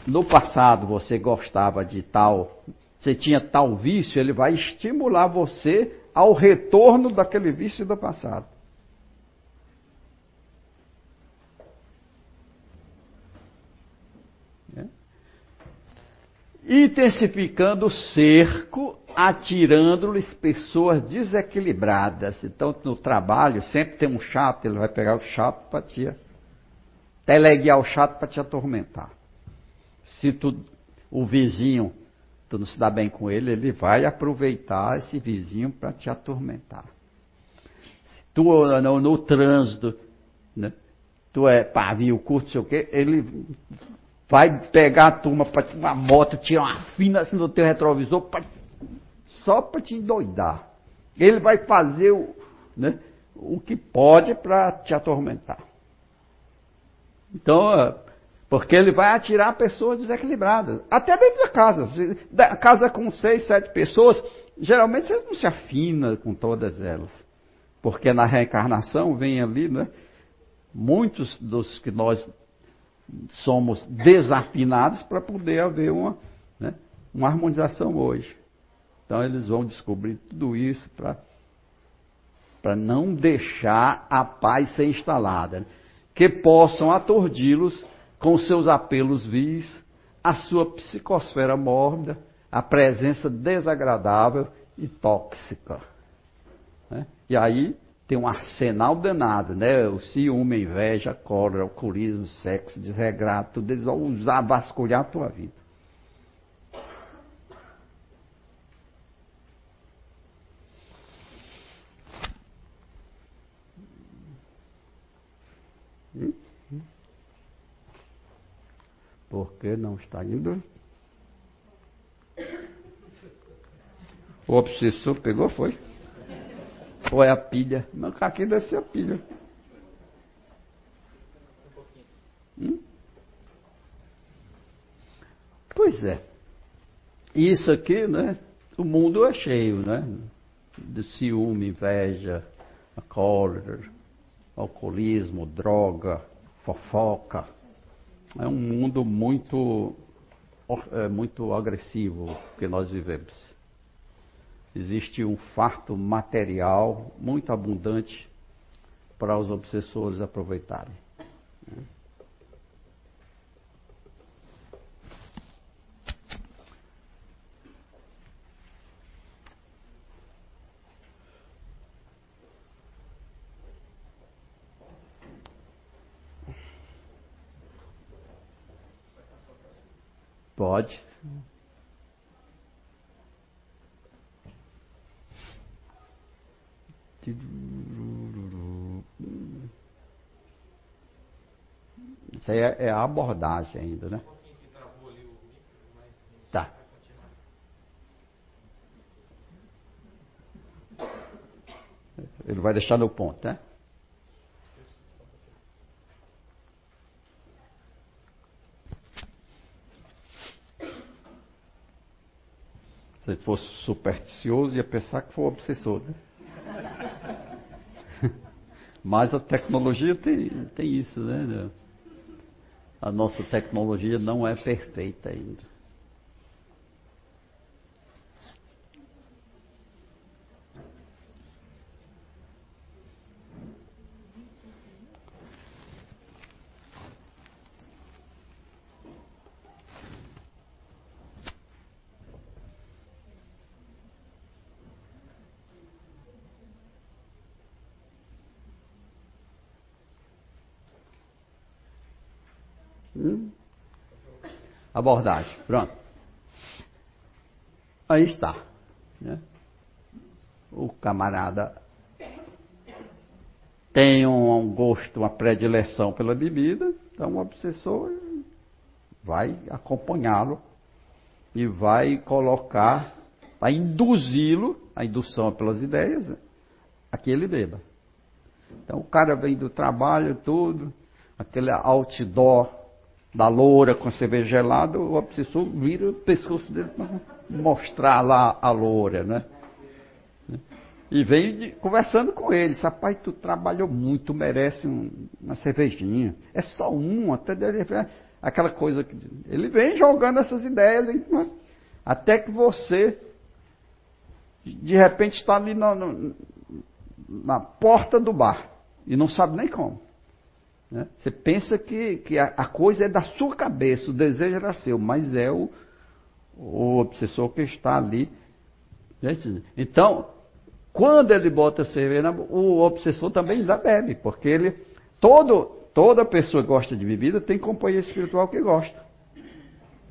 no passado você gostava de tal, você tinha tal vício, ele vai estimular você ao retorno daquele vício do passado. É. Intensificando o cerco atirando-lhes pessoas desequilibradas. Então, no trabalho, sempre tem um chato, ele vai pegar o chato para te teleguiar o chato para te atormentar. Se tu, o vizinho, tu não se dá bem com ele, ele vai aproveitar esse vizinho para te atormentar. Se tu no, no trânsito, né, tu é pavio curto, sei o quê, ele vai pegar a turma para uma moto, tirar uma fina assim do teu retrovisor para só para te endoidar. Ele vai fazer o, né, o que pode para te atormentar. Então, é, porque ele vai atirar pessoas desequilibradas. Até dentro da casa. Da casa com seis, sete pessoas, geralmente você não se afina com todas elas. Porque na reencarnação vem ali, né? Muitos dos que nós somos desafinados para poder haver uma, né, uma harmonização hoje. Então eles vão descobrir tudo isso para não deixar a paz ser instalada. Né? Que possam atordi-los com seus apelos vis, a sua psicosfera mórbida, a presença desagradável e tóxica. Né? E aí tem um arsenal danado, né? O ciúme, a inveja, a cólera, o alcoolismo, sexo, desregrado, tudo eles vão usar, vasculhar a tua vida. Por que não está indo? O obsessor pegou, foi? Ou é a pilha? Não, aqui deve ser a pilha. Hum? Pois é. Isso aqui, né? O mundo é cheio, né? De ciúme, inveja, cólera, alcoolismo, droga, fofoca. É um mundo muito, é, muito agressivo que nós vivemos. Existe um farto material muito abundante para os obsessores aproveitarem. Pode. Isso aí é, é a abordagem ainda, né? Tá. Ele vai deixar no ponto, né? Ele fosse supersticioso, ia pensar que foi um obsessor, né? Mas a tecnologia tem, tem isso, né? A nossa tecnologia não é perfeita ainda. Hum? Abordagem, pronto. Aí está. Né? O camarada tem um gosto, uma predileção pela bebida, então o obsessor vai acompanhá-lo e vai colocar, vai induzi-lo, a indução é pelas ideias, né? a que ele beba. Então o cara vem do trabalho, tudo, aquele outdoor da loura com cerveja gelada, o obsessor vira o pescoço dele para mostrar lá a loura, né? E vem de, conversando com ele, rapaz, tu trabalhou muito, tu merece um, uma cervejinha. É só um, até dele, aquela coisa que. Ele vem jogando essas ideias, até que você, de repente, está ali na porta do bar e não sabe nem como. Né? Você pensa que, que a, a, coisa é da sua cabeça, o desejo era seu, mas é o, o obsessor que está ali. Então, quando ele bota cerveja, o obsessor também já bebe, porque ele, todo, toda pessoa que gosta de bebida tem companhia espiritual que gosta.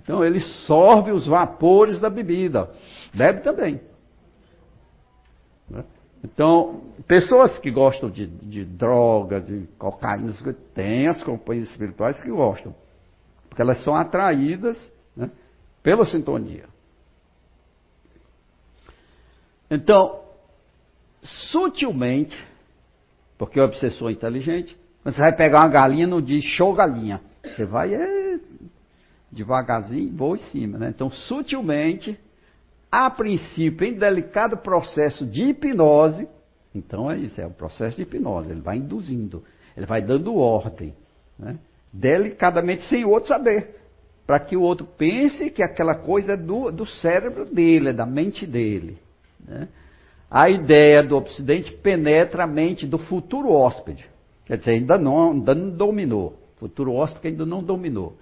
Então ele sorve os vapores da bebida, bebe também. Então, pessoas que gostam de, de drogas, de cocaína, têm as companhias espirituais que gostam. Porque elas são atraídas né, pela sintonia. Então, sutilmente, porque o obsessor é inteligente, você vai pegar uma galinha, não diz show galinha. Você vai é, devagarzinho, voa em cima. Né? Então, sutilmente, a princípio, em delicado processo de hipnose, então é isso, é o processo de hipnose, ele vai induzindo, ele vai dando ordem, né? delicadamente, sem o outro saber, para que o outro pense que aquela coisa é do, do cérebro dele, é da mente dele. Né? A ideia do Ocidente penetra a mente do futuro hóspede, quer dizer, ainda não, ainda não dominou, futuro hóspede ainda não dominou,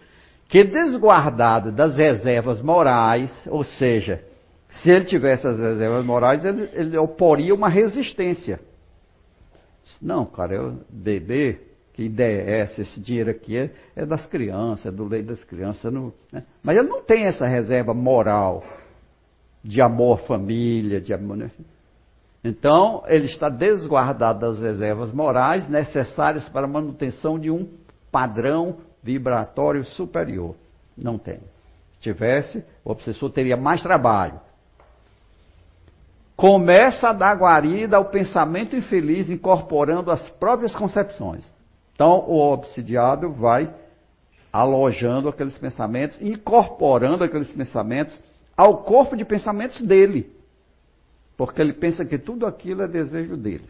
que desguardado das reservas morais, ou seja, se ele tivesse as reservas morais, ele, ele oporia uma resistência. Não, cara, eu beber, que ideia é essa? Esse dinheiro aqui é, é das crianças, é do leite das crianças. Não, né? Mas ele não tem essa reserva moral de amor família, de amor. Né? Então, ele está desguardado das reservas morais necessárias para a manutenção de um padrão vibratório superior. Não tem. Se tivesse, o obsessor teria mais trabalho começa a dar guarida ao pensamento infeliz, incorporando as próprias concepções. Então, o obsidiado vai alojando aqueles pensamentos, incorporando aqueles pensamentos ao corpo de pensamentos dele. Porque ele pensa que tudo aquilo é desejo dele.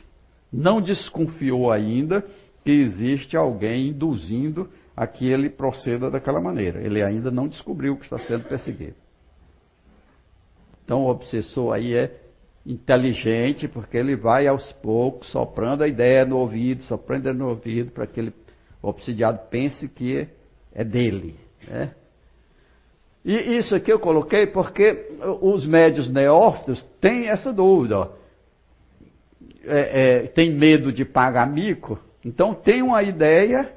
Não desconfiou ainda que existe alguém induzindo a que ele proceda daquela maneira. Ele ainda não descobriu que está sendo perseguido. Então, o obsessor aí é inteligente, porque ele vai aos poucos soprando a ideia no ouvido, soprando no ouvido, para que ele, o obsidiado pense que é dele. Né? E isso aqui eu coloquei porque os médios neófitos têm essa dúvida. É, é, tem medo de pagar mico, então tem uma ideia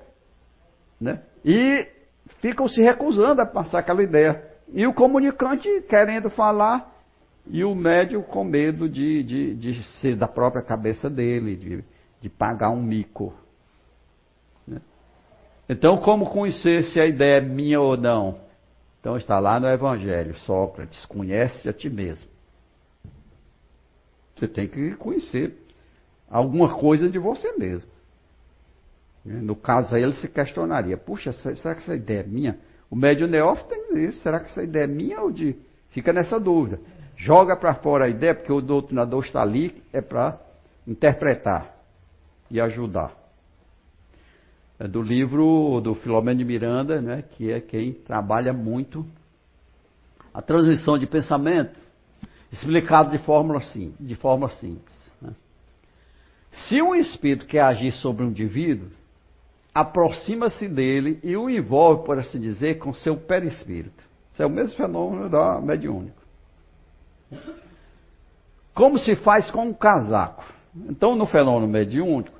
né? e ficam se recusando a passar aquela ideia E o comunicante querendo falar e o médium com medo de, de, de ser da própria cabeça dele, de, de pagar um mico. Né? Então, como conhecer se a ideia é minha ou não? Então está lá no Evangelho, Sócrates, conhece a ti mesmo. Você tem que conhecer alguma coisa de você mesmo. No caso aí, ele se questionaria: puxa, será que essa ideia é minha? O médio neófito tem isso: será que essa ideia é minha ou de. Fica nessa dúvida. Joga para fora a ideia, porque o doutrinador está ali, é para interpretar e ajudar. É do livro do Filomeno de Miranda, né, que é quem trabalha muito a transição de pensamento, explicado de forma, sim, de forma simples. Né? Se um espírito quer agir sobre um indivíduo, aproxima-se dele e o envolve, por assim dizer, com seu perispírito. Isso é o mesmo fenômeno da mediúnica. Como se faz com um casaco. Então, no fenômeno mediúnico,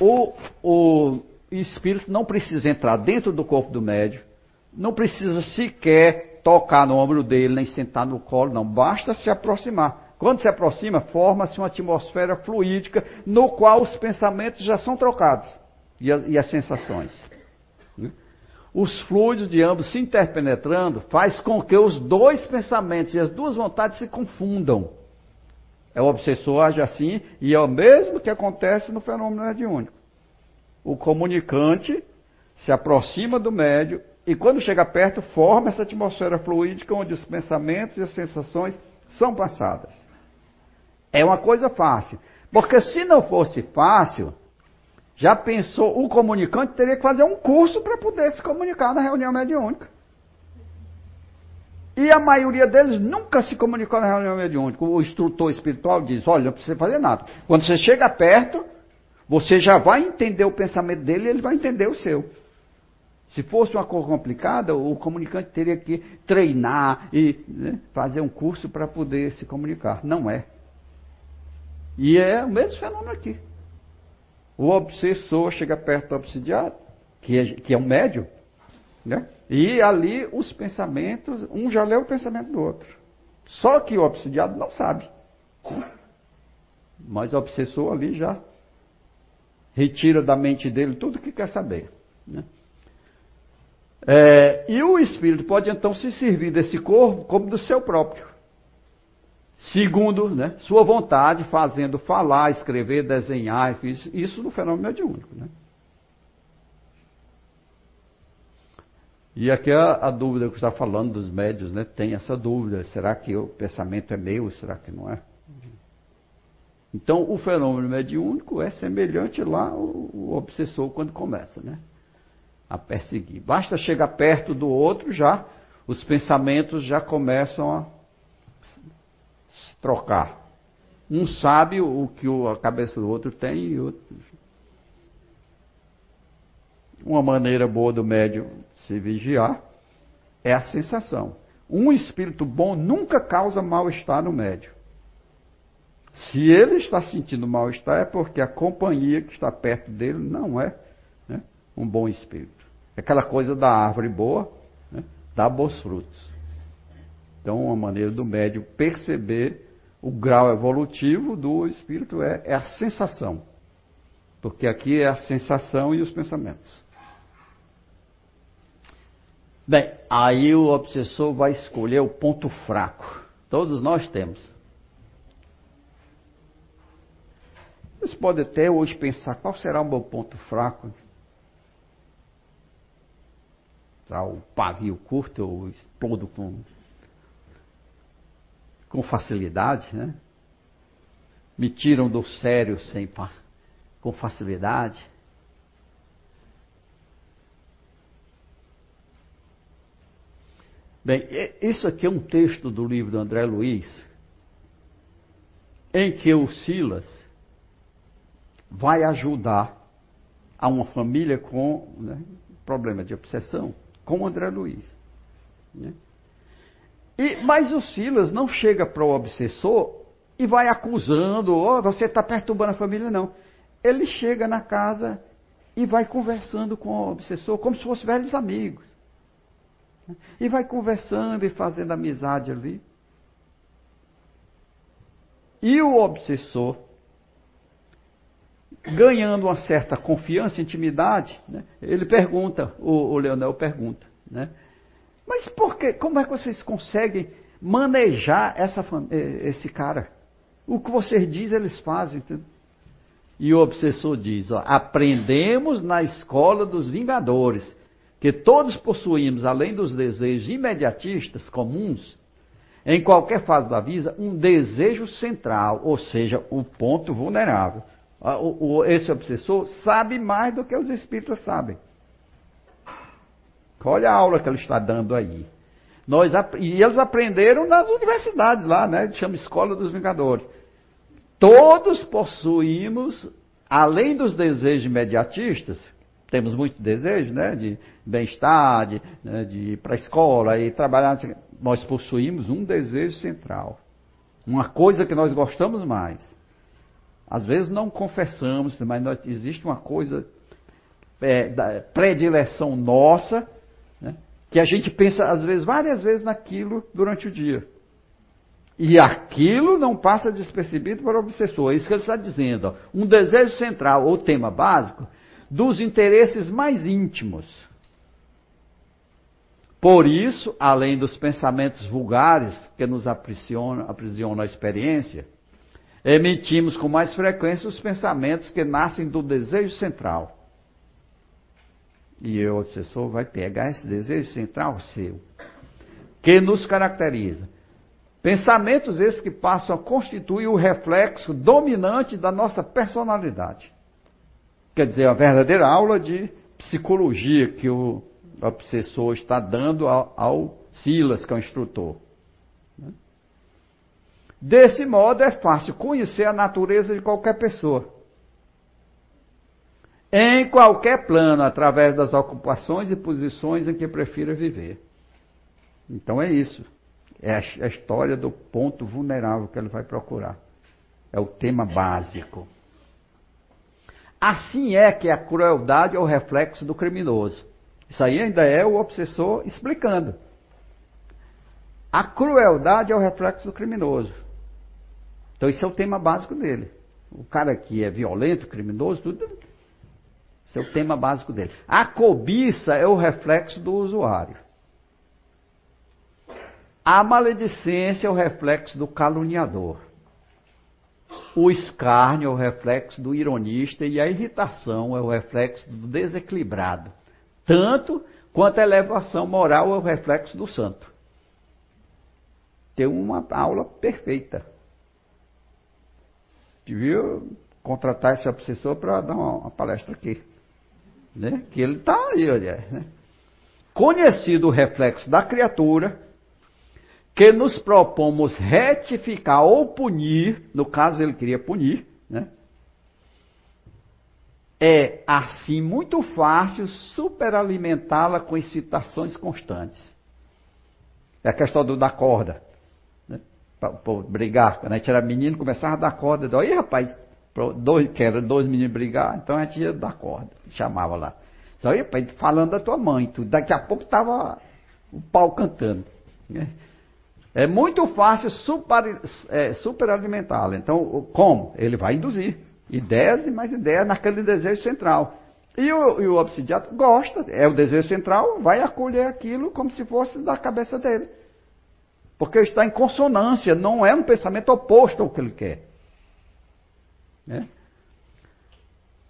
o, o espírito não precisa entrar dentro do corpo do médium, não precisa sequer tocar no ombro dele, nem sentar no colo, não. Basta se aproximar. Quando se aproxima, forma-se uma atmosfera fluídica no qual os pensamentos já são trocados e, a, e as sensações. Os fluidos de ambos se interpenetrando faz com que os dois pensamentos e as duas vontades se confundam. É o obsessor age assim e é o mesmo que acontece no fenômeno mediúnico. O comunicante se aproxima do médio e quando chega perto forma essa atmosfera fluídica onde os pensamentos e as sensações são passadas. É uma coisa fácil. Porque se não fosse fácil, já pensou, o comunicante teria que fazer um curso para poder se comunicar na reunião mediúnica. E a maioria deles nunca se comunicou na reunião mediúnica. O instrutor espiritual diz: olha, não precisa fazer nada. Quando você chega perto, você já vai entender o pensamento dele e ele vai entender o seu. Se fosse uma coisa complicada, o comunicante teria que treinar e né, fazer um curso para poder se comunicar. Não é. E é o mesmo fenômeno aqui. O obsessor chega perto do obsidiado, que é, que é um médio, né? e ali os pensamentos, um já lê o pensamento do outro. Só que o obsidiado não sabe. Mas o obsessor ali já retira da mente dele tudo o que quer saber. Né? É, e o espírito pode então se servir desse corpo como do seu próprio. Segundo, né, sua vontade, fazendo falar, escrever, desenhar, isso no fenômeno mediúnico. Né? E aqui a, a dúvida que está falando dos médios, né, tem essa dúvida: será que o pensamento é meu, será que não é? Então, o fenômeno mediúnico é semelhante lá ao, ao obsessor quando começa, né? A perseguir. Basta chegar perto do outro, já os pensamentos já começam a trocar. Um sabe o que a cabeça do outro tem e outro. Uma maneira boa do médium se vigiar é a sensação. Um espírito bom nunca causa mal-estar no médium. Se ele está sentindo mal-estar, é porque a companhia que está perto dele não é né, um bom espírito. É aquela coisa da árvore boa né, dá bons frutos. Então, uma maneira do médium perceber o grau evolutivo do espírito é, é a sensação. Porque aqui é a sensação e os pensamentos. Bem, aí o obsessor vai escolher o ponto fraco. Todos nós temos. Você pode até hoje pensar qual será o meu ponto fraco. Será o pavio curto, ou explodo com com facilidade, né? Me tiram do sério sem com facilidade. Bem, isso aqui é um texto do livro do André Luiz, em que o Silas vai ajudar a uma família com né, problema de obsessão, com o André Luiz. Né? E, mas o Silas não chega para o obsessor e vai acusando, oh, você está perturbando a família, não. Ele chega na casa e vai conversando com o obsessor como se fossem velhos amigos. E vai conversando e fazendo amizade ali. E o obsessor, ganhando uma certa confiança, intimidade, né? ele pergunta, o, o Leonel pergunta, né? Mas por como é que vocês conseguem manejar essa, esse cara? O que vocês dizem, eles fazem. Entendeu? E o obsessor diz: ó, aprendemos na escola dos vingadores que todos possuímos, além dos desejos imediatistas comuns, em qualquer fase da vida, um desejo central, ou seja, o um ponto vulnerável. Esse obsessor sabe mais do que os espíritos sabem. Olha a aula que ele está dando aí. Nós, e eles aprenderam nas universidades lá, né? Chama Escola dos Vingadores. Todos possuímos, além dos desejos imediatistas, temos muito desejo, né? De bem-estar, de, né, de ir para a escola e trabalhar. Nós possuímos um desejo central. Uma coisa que nós gostamos mais. Às vezes não confessamos, mas nós, existe uma coisa, é, da predileção nossa? Que a gente pensa, às vezes, várias vezes naquilo durante o dia. E aquilo não passa despercebido para o obsessor. É isso que ele está dizendo. Ó. Um desejo central, ou tema básico, dos interesses mais íntimos. Por isso, além dos pensamentos vulgares que nos aprisionam, aprisionam a experiência, emitimos com mais frequência os pensamentos que nascem do desejo central. E o obsessor vai pegar esse desejo central seu, que nos caracteriza Pensamentos esses que passam a constituir o reflexo dominante da nossa personalidade. Quer dizer, a verdadeira aula de psicologia que o obsessor está dando ao, ao Silas, que é o instrutor. Desse modo, é fácil conhecer a natureza de qualquer pessoa. Em qualquer plano, através das ocupações e posições em que prefira viver. Então é isso. É a, a história do ponto vulnerável que ele vai procurar. É o tema básico. Assim é que a crueldade é o reflexo do criminoso. Isso aí ainda é o obsessor explicando. A crueldade é o reflexo do criminoso. Então, isso é o tema básico dele. O cara que é violento, criminoso, tudo. Esse é o tema básico dele. A cobiça é o reflexo do usuário. A maledicência é o reflexo do caluniador. O escárnio é o reflexo do ironista e a irritação é o reflexo do desequilibrado. Tanto quanto a elevação moral é o reflexo do santo. Tem uma aula perfeita. Devia contratar esse obsessor para dar uma, uma, palestra aqui. Né? Que ele está aí, olha. Né? Conhecido o reflexo da criatura, que nos propomos retificar ou punir, no caso ele queria punir, né? É assim muito fácil superalimentá-la com excitações constantes. É a questão do dar corda. Né? Para brigar. Quando a gente era menino, começava a dar corda. Aí, rapaz, dois, que era dois meninos brigar, então a gente ia dar corda. Chamava lá. Aí, rapaz, falando da tua mãe, tudo. Daqui a pouco estava o pau cantando. Né? É muito fácil super, é, superalimentá-la. Então, como? Ele vai induzir ideias e mais ideias naquele desejo central. E o, e o obsidiado gosta, é o desejo central, vai acolher aquilo como se fosse da cabeça dele. Porque está em consonância, não é um pensamento oposto ao que ele quer. Né?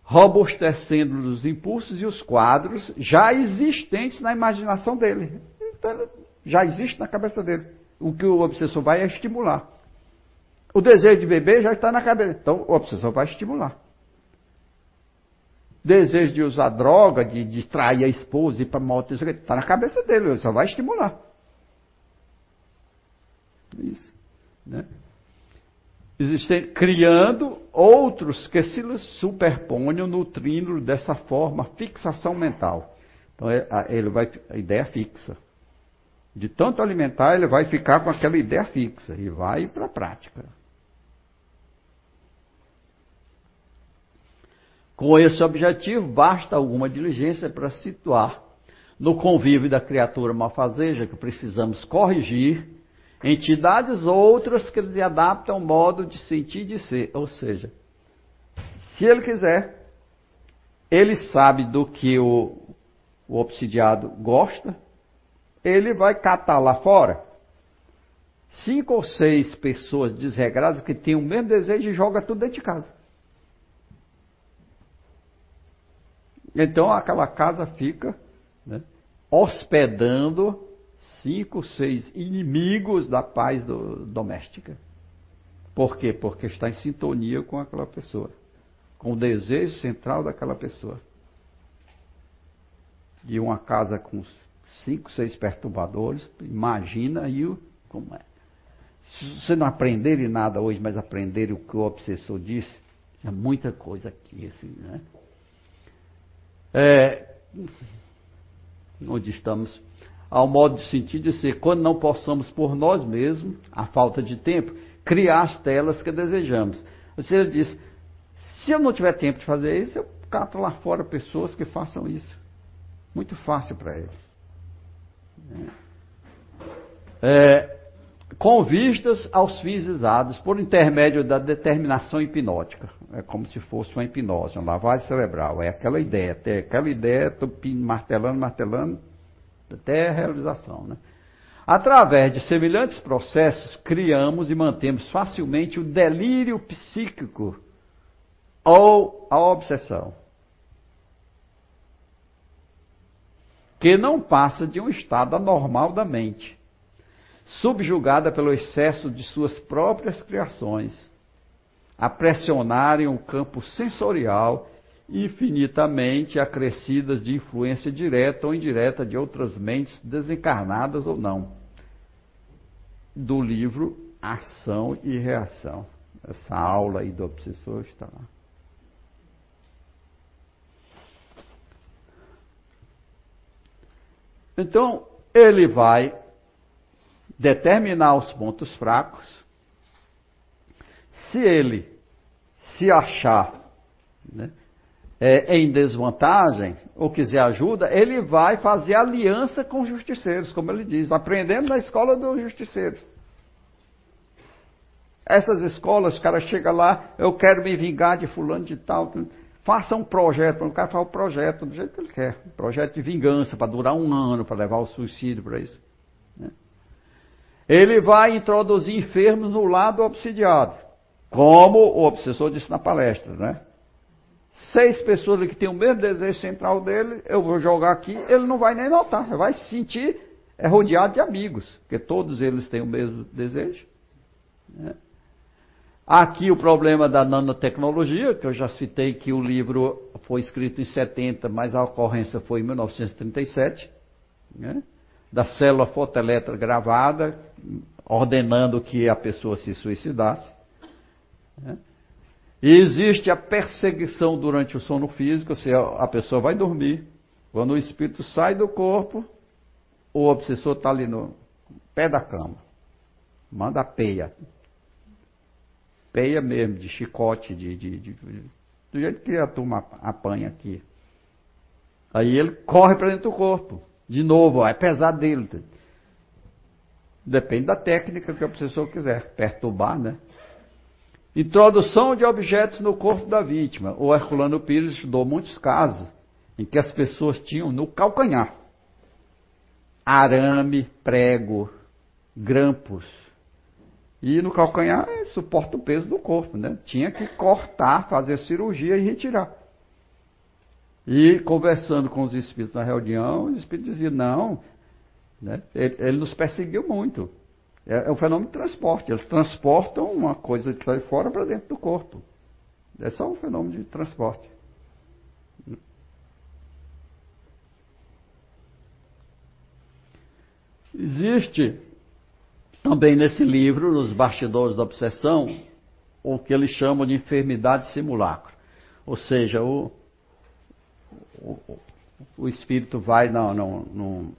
Robustecendo os impulsos e os quadros já existentes na imaginação dele. Então, já existe na cabeça dele o que o obsessor vai é estimular. O desejo de beber já está na cabeça. Então, o obsessor vai estimular. Desejo de usar droga, de, de trair a esposa, ir para moto, está na cabeça dele, ele só vai estimular. Isso. Né? Existem, criando outros que se superponham, nutrindo dessa forma fixação mental. Então, é, ele vai, a ideia fixa. De tanto alimentar, ele vai ficar com aquela ideia fixa e vai para a prática. Com esse objetivo, basta alguma diligência para situar no convívio da criatura malfazeja, que precisamos corrigir, entidades outras que lhe adaptam ao modo de sentir e de ser. Ou seja, se ele quiser, ele sabe do que o, o obsidiado gosta, ele vai catar lá fora cinco ou seis pessoas desregradas que têm o mesmo desejo e joga tudo dentro de casa. Então aquela casa fica né, hospedando cinco, seis inimigos da paz do, doméstica. Por quê? Porque está em sintonia com aquela pessoa, com o desejo central daquela pessoa. E uma casa com cinco, seis perturbadores, imagina aí como é. Se você não aprenderem nada hoje, mas aprenderem o que o obsessor disse, é muita coisa aqui, assim, né? É, onde estamos? Ao modo de sentir de ser, quando não possamos por nós mesmos, a falta de tempo, criar as telas que desejamos. Você ele diz, se eu não tiver tempo de fazer isso, eu cato lá fora pessoas que façam isso. Muito fácil para eles. É, com vistas aos fins usados por intermédio da determinação hipnótica. É como se fosse uma hipnose, uma lavagem cerebral. É aquela ideia, até aquela ideia, estou martelando, martelando, até a realização. Né? Através de semelhantes processos, criamos e mantemos facilmente o delírio psíquico ou a obsessão. Que não passa de um estado anormal da mente subjugada pelo excesso de suas próprias criações, a pressionarem o campo sensorial infinitamente acrescidas de influência direta ou indireta de outras mentes desencarnadas ou não. Do livro Ação e Reação. Essa aula aí do obsessor está lá. Então, ele vai determinar os pontos fracos. Se ele se achar né, é, em desvantagem ou quiser ajuda, ele vai fazer aliança com os justiceiros, como ele diz, aprendendo na escola dos justiceiros. Essas escolas, o cara chega lá, eu quero me vingar de fulano de tal. Faça um projeto, o cara faz o projeto do jeito que ele quer. Um projeto de vingança, para durar um ano, para levar o suicídio para isso. Né? Ele vai introduzir enfermos no lado obsidiado, como o obsessor disse na palestra, né? Seis pessoas que têm o mesmo desejo central dele, eu vou jogar aqui, ele não vai nem notar, vai se sentir é rodeado de amigos, porque todos eles têm o mesmo desejo. Né? Aqui o problema da nanotecnologia, que eu já citei que o livro foi escrito em 70, mas a ocorrência foi em 1937. Né? da célula fotoelétrica gravada, ordenando que a pessoa se suicidasse. Né? E existe a perseguição durante o sono físico, seja, a pessoa vai dormir, quando o espírito sai do corpo, o obsessor está ali no pé da cama, manda peia. Peia mesmo, de chicote, de, de, de, do jeito que a turma apanha aqui. Aí ele corre para dentro do corpo. De novo, é pesado dele. Depende da técnica que o obsessor quiser perturbar, né? Introdução de objetos no corpo da vítima. O Herculano Pires estudou muitos casos em que as pessoas tinham no calcanhar arame, prego, grampos. E no calcanhar suporta o peso do corpo, né? Tinha que cortar, fazer cirurgia e retirar. E conversando com os espíritos na reunião, os espíritos diziam, não, né? ele, ele, nos perseguiu muito. É, é um fenômeno de transporte. Eles transportam uma coisa de lá de fora para dentro do corpo. É só um fenômeno de transporte. Existe também nesse livro, nos bastidores da obsessão, o que eles chamam de enfermidade simulacro. Ou seja, o, o, o espírito vai no, no,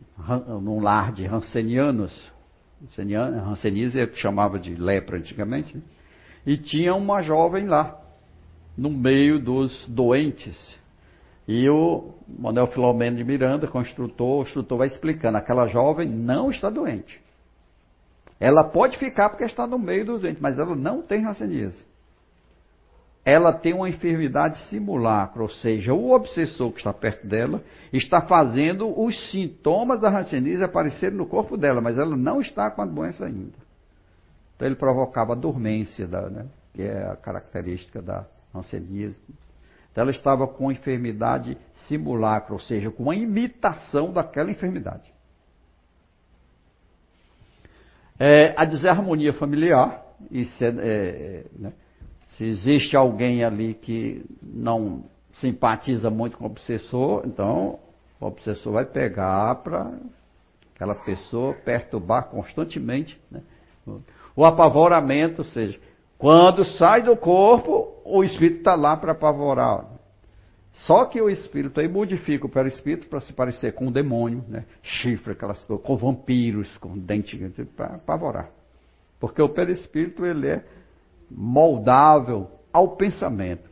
num lar de Hansenianos, Hanseníase chamava de lepra antigamente, né? e tinha uma jovem lá, no meio dos doentes. E o Manuel Filomeno de Miranda, construtor, o instrutor vai explicando, aquela jovem não está doente. Ela pode ficar porque está no meio dos doentes, mas ela não tem ranceníase. Ela tem uma enfermidade simulacra, ou seja, o obsessor que está perto dela está fazendo os sintomas da ranceníase aparecerem no corpo dela, mas ela não está com a doença ainda. Então ele provocava a dormência, da, né, que é a característica da ranceníase. Então ela estava com enfermidade simulacra, ou seja, com uma imitação daquela enfermidade. É, a desarmonia familiar, isso é, é, né, se existe alguém ali que não simpatiza muito com o obsessor, então o obsessor vai pegar para aquela pessoa perturbar constantemente. Né? O apavoramento, ou seja, quando sai do corpo, o espírito está lá para apavorar. Só que o espírito aí modifica o perispírito para se parecer com um demônio, né? chifre, aquelas coisas, com vampiros, com dente, para apavorar. Porque o perispírito ele é moldável ao pensamento.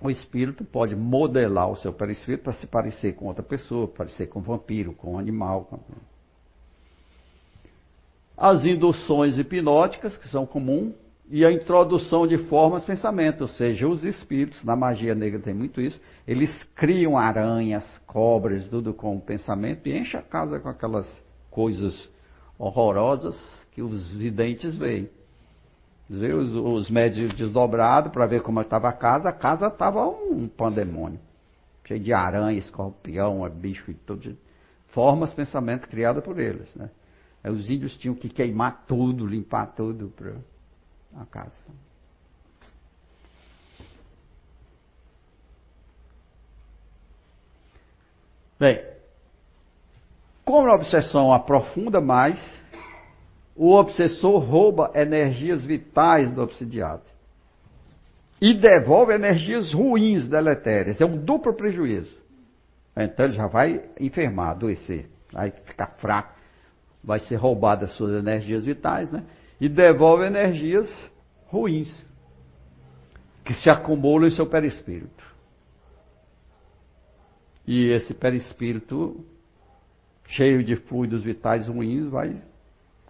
O espírito pode modelar o seu perispírito para se parecer com outra pessoa, parecer com um vampiro, com um animal. As induções hipnóticas, que são comuns, e a introdução de formas pensamento, ou seja, os espíritos, na magia negra tem muito isso, eles criam aranhas, cobras, tudo com o pensamento e enchem a casa com aquelas coisas horrorosas que os videntes veem. Os, os médios desdobrados para ver como estava a casa, a casa estava um pandemônio. Cheio de aranha, escorpião, bicho e tudo. Formas pensamento criadas por eles. Né? Aí os índios tinham que queimar tudo, limpar tudo para a casa. Bem, como a obsessão aprofunda mais, o obsessor rouba energias vitais do obsidiado e devolve energias ruins, deletérias. É um duplo prejuízo. Então ele já vai enfermar, adoecer, vai ficar fraco, vai ser roubado as suas energias vitais, né? e devolve energias ruins que se acumulam em seu perispírito. E esse perispírito, cheio de fluidos vitais ruins, vai,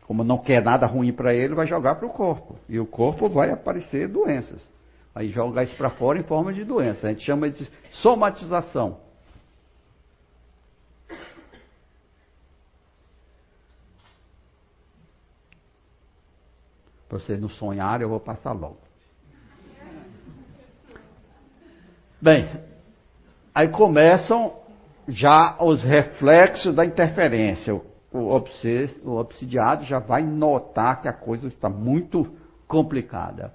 como não quer nada ruim para ele, vai jogar para o corpo. E o corpo vai aparecer doenças. Aí joga isso para fora em forma de doença. A gente chama de somatização. Para vocês não sonharem, eu vou passar logo. Bem, aí começam já os reflexos da interferência. O, obses, o obsidiado já vai notar que a coisa está muito complicada.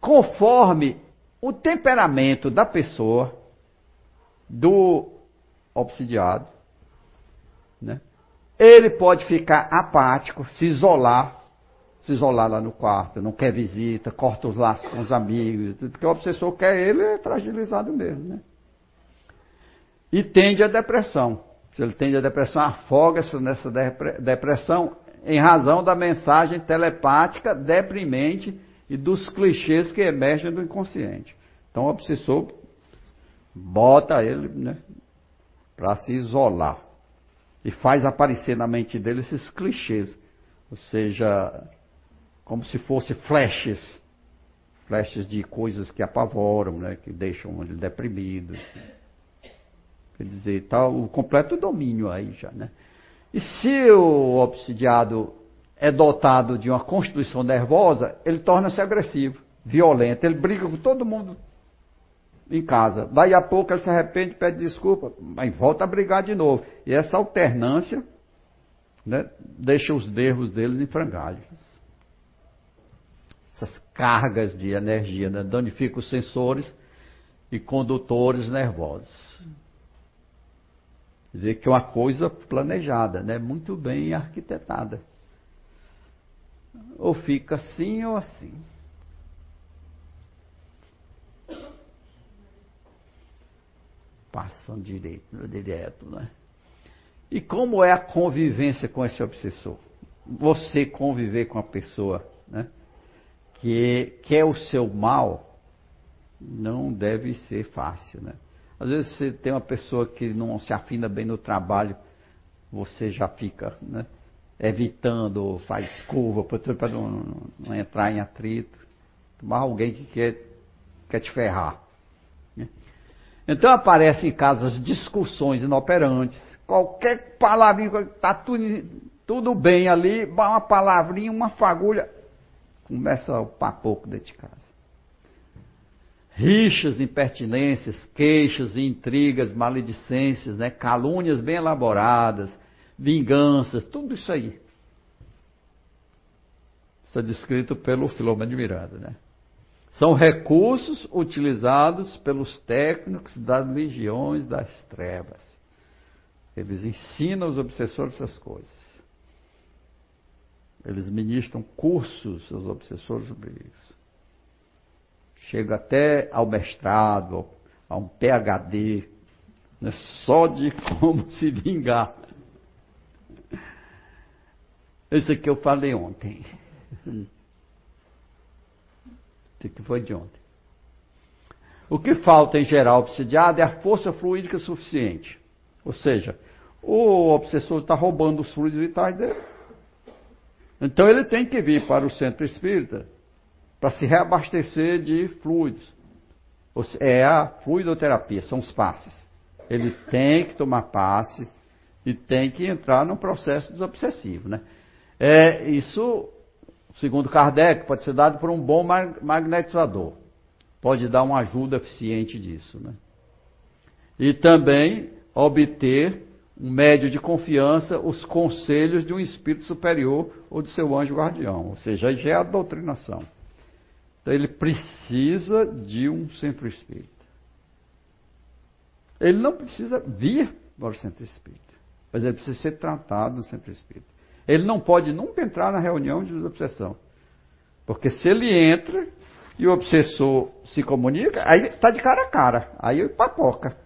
Conforme o temperamento da pessoa, do obsidiado, né, ele pode ficar apático, se isolar, se isolar lá no quarto, não quer visita, corta os laços com os amigos, porque o obsessor quer ele é fragilizado mesmo, né? E tende à depressão. Se ele tende à depressão, afoga-se nessa depressão em razão da mensagem telepática deprimente e dos clichês que emergem do inconsciente. Então o obsessor bota ele né, para se isolar e faz aparecer na mente dele esses clichês, ou seja, como se fosse flashes, flashes de coisas que apavoram, né, que deixam ele deprimido. Quer dizer, está o completo domínio aí já, né? E se o obsidiado é dotado de uma constituição nervosa, ele torna-se agressivo, violento, ele briga com todo mundo em casa. Daí a pouco ele se arrepende, pede desculpa, mas volta a brigar de novo. E essa alternância né, deixa os nervos deles em frangalhos essas cargas de energia, né? danifica os sensores e condutores nervosos. Dizer que é uma coisa planejada, né? muito bem arquitetada. Ou fica assim ou assim. Passam direito, direto, né? E como é a convivência com esse obsessor? Você conviver com a pessoa, né? que quer o seu mal, não deve ser fácil, né? Às vezes você tem uma pessoa que não se afina bem no trabalho, você já fica né, evitando, faz curva para não, não, entrar em atrito. Mas alguém que quer, quer te ferrar. Né? Então aparecem em casas discussões inoperantes. Qualquer palavrinha, está tudo, tudo bem ali, uma palavrinha, uma fagulha, começa o papoco dentro de casa rixas, impertinências, queixas, intrigas, maledicências, né? calúnias bem elaboradas, vinganças, tudo isso aí. Está descrito pelo Filomeno de Miranda. Né? São recursos utilizados pelos técnicos das legiões das trevas. Eles ensinam os obsessores essas coisas. Eles ministram cursos aos obsessores sobre isso chega até ao mestrado, a um PhD, né, só de como se vingar. Isso que eu falei ontem. Isso que foi de ontem. O que falta em geral obsidiado é a força fluídica suficiente. Ou seja, o obsessor está roubando os fluidos vitais dele. Então ele tem que vir para o centro espírita para se reabastecer de fluidos. É a fluidoterapia, são os passes. Ele tem que tomar passe e tem que entrar no processo desobsessivo. Né? É, isso, segundo Kardec, pode ser dado por um bom magnetizador. Pode dar uma ajuda eficiente disso. Né? E também obter um médio de confiança os conselhos de um espírito superior ou de seu anjo guardião. Ou seja, já é a doutrinação. Então ele precisa de um centro espírita. Ele não precisa vir para o centro espírita, mas ele precisa ser tratado no centro espírita. Ele não pode nunca entrar na reunião de desobsessão. Porque se ele entra e o obsessor se comunica, aí está de cara a cara, aí ele papoca.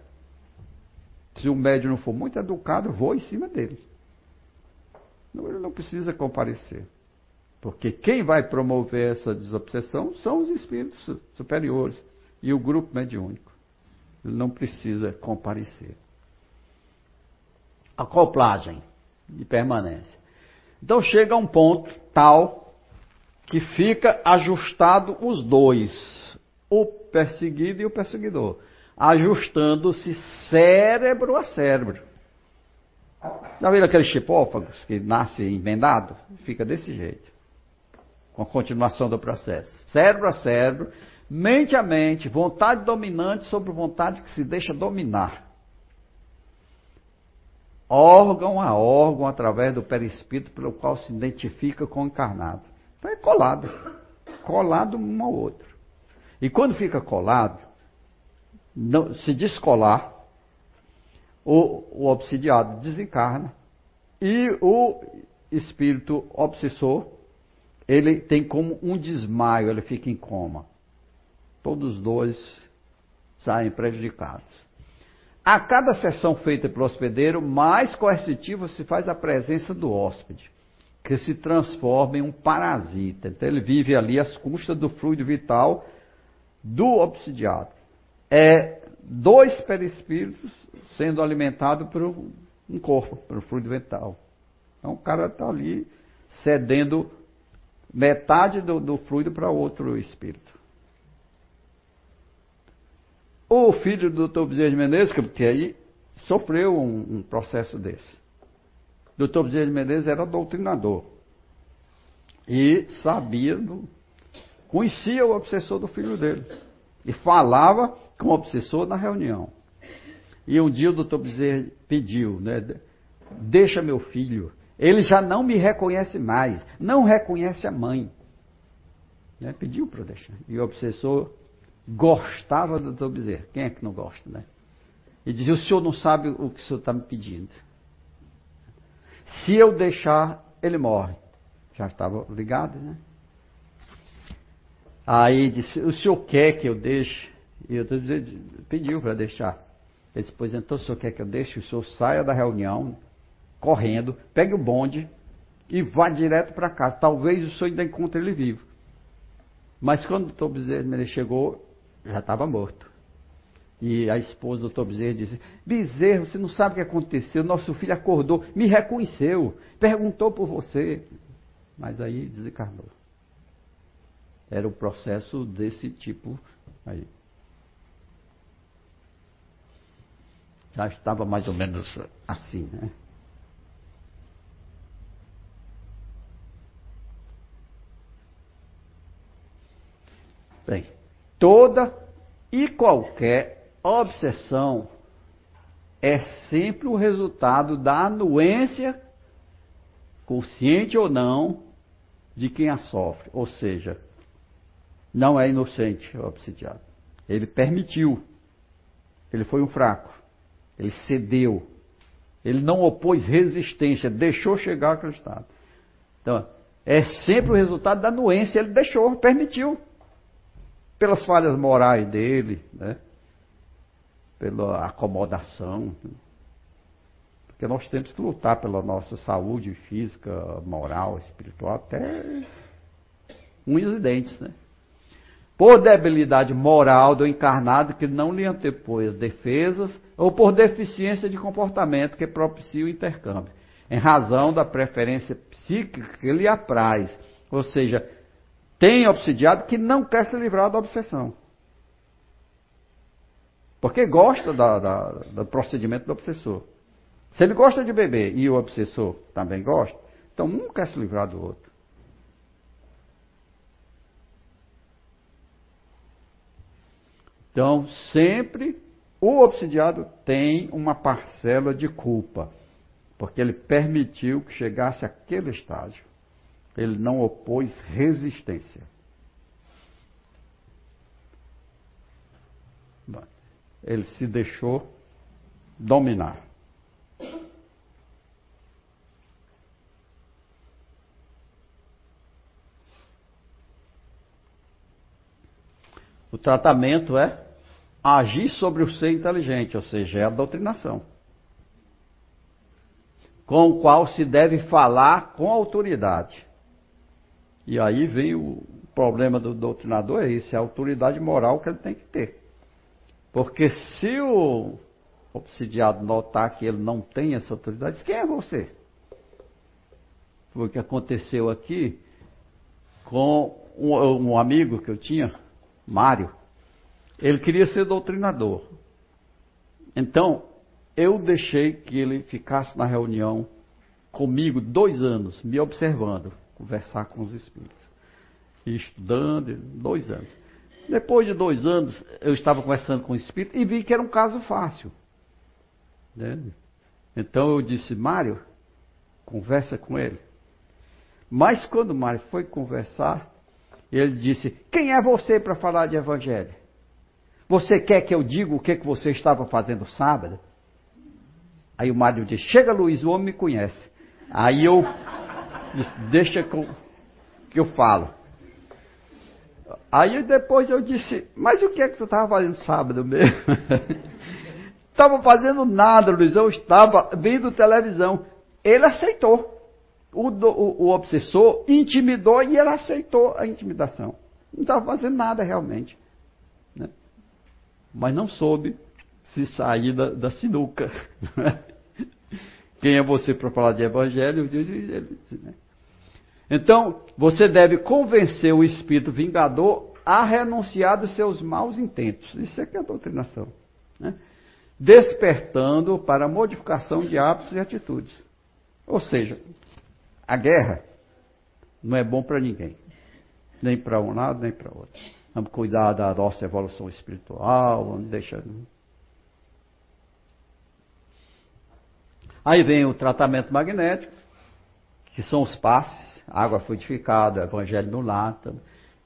Se o médium não for muito educado, vou em cima dele. Ele não precisa comparecer. Porque quem vai promover essa desobsessão são os espíritos superiores e o grupo mediúnico. Ele não precisa comparecer. Acoplagem e permanência. Então chega a um ponto tal que fica ajustado os dois, o perseguido e o perseguidor, ajustando-se cérebro a cérebro. Já viram aqueles chipófagos que nascem emendado? Fica desse jeito com a continuação do processo. Cérebro a cérebro, mente a mente, vontade dominante sobre vontade que se deixa dominar. Órgão a órgão através do perispírito pelo qual se identifica com o encarnado. Então é colado. Colado um ao outro. E quando fica colado, não, se descolar, o, o obsidiado desencarna e o espírito obsessor ele tem como um desmaio, ele fica em coma. Todos os dois saem prejudicados. A cada sessão feita pelo hospedeiro, mais coercitiva se faz a presença do hóspede, que se transforma em um parasita. Então ele vive ali às custas do fluido vital do obsidiado. É dois perispíritos sendo alimentados por um corpo, pelo fluido vital. Então o cara está ali cedendo metade do, do fluido para outro espírito. O filho do Dr. Bezerra de Menezes, que aí sofreu um, um processo desse. Dr. Bezerra de Menezes era doutrinador. E sabia, do, conhecia o obsessor do filho dele. E falava com o obsessor na reunião. E um dia o doutor Bezerra pediu, né? Deixa meu filho ele já não me reconhece mais, não reconhece a mãe. Né? Pediu para deixar. E o obsessor gostava do doutor Bezerra. Quem é que não gosta, né? E dizia: O senhor não sabe o que o senhor está me pedindo. Se eu deixar, ele morre. Já estava ligado, né? Aí disse: O senhor quer que eu deixe? E o doutor Bezerra pediu para deixar. Ele disse: Pois então, o senhor quer que eu deixe? O senhor saia da reunião, correndo, pegue o bonde e vá direto para casa. Talvez o senhor ainda encontre ele vivo. Mas quando o doutor Bezerra chegou, já estava morto. E a esposa do doutor Bezerra disse: Bezerra, você não sabe o que aconteceu. Nosso filho acordou, me reconheceu, perguntou por você. Mas aí desencarnou. Era o processo desse tipo aí. Já estava mais ou menos assim, né? Bem, toda e qualquer obsessão é sempre o resultado da anuência, consciente ou não, de quem a sofre. Ou seja, não é inocente o obsidiado. Ele permitiu. Ele foi um fraco. Ele cedeu. Ele não opôs resistência, deixou chegar aquele estado. Então, é sempre o resultado da anuência. Ele deixou, permitiu pelas falhas morais dele, né? pela acomodação. Porque nós temos que lutar pela nossa saúde física, moral, espiritual, até unhas e dentes, né? Por debilidade moral do encarnado que não lhe antepôs defesas, ou por deficiência de comportamento que propicia o intercâmbio, em razão da preferência psíquica que lhe apraz, ou seja, tem obsidiado que não quer se livrar da obsessão. Porque gosta da, da, do procedimento do obsessor. Se ele gosta de beber e o obsessor também gosta, então um quer se livrar do outro. Então, sempre o obsidiado tem uma parcela de culpa, porque ele permitiu que chegasse àquele estágio ele não opôs resistência. Ele se deixou dominar. O tratamento é agir sobre o ser inteligente, ou seja, é a doutrinação, com o qual se deve falar com autoridade. E aí vem o problema do doutrinador, é esse, é a autoridade moral que ele tem que ter. Porque se o obsidiado notar que ele não tem essa autoridade, diz, quem é você? Foi o que aconteceu aqui com um, um amigo que eu tinha, Mário. Ele queria ser doutrinador. Então, eu deixei que ele ficasse na reunião comigo dois anos, me observando conversar com os espíritos. E estudando, dois anos. Depois de dois anos, eu estava conversando com o espírito e vi que era um caso fácil. Né? Então eu disse, Mário, conversa com ele. Mas quando Mário foi conversar, ele disse: Quem é você para falar de evangelho? Você quer que eu diga o que, que você estava fazendo sábado? Aí o Mário disse: Chega, Luiz, o homem me conhece. Aí eu Disse, deixa que eu, que eu falo. Aí depois eu disse, mas o que é que você estava fazendo sábado mesmo? Estava fazendo nada, Luiz, eu estava vendo televisão. Ele aceitou. O, o, o obsessor intimidou e ele aceitou a intimidação. Não estava fazendo nada realmente. Né? Mas não soube se sair da, da sinuca. Quem é você para falar de evangelho? Né? Então, você deve convencer o espírito vingador a renunciar dos seus maus intentos. Isso é que é a doutrinação. Né? Despertando para a modificação de hábitos e atitudes. Ou seja, a guerra não é bom para ninguém. Nem para um lado, nem para outro. Vamos cuidar da nossa evolução espiritual, vamos deixar. Aí vem o tratamento magnético, que são os passes água fluidificada, evangelho no lata.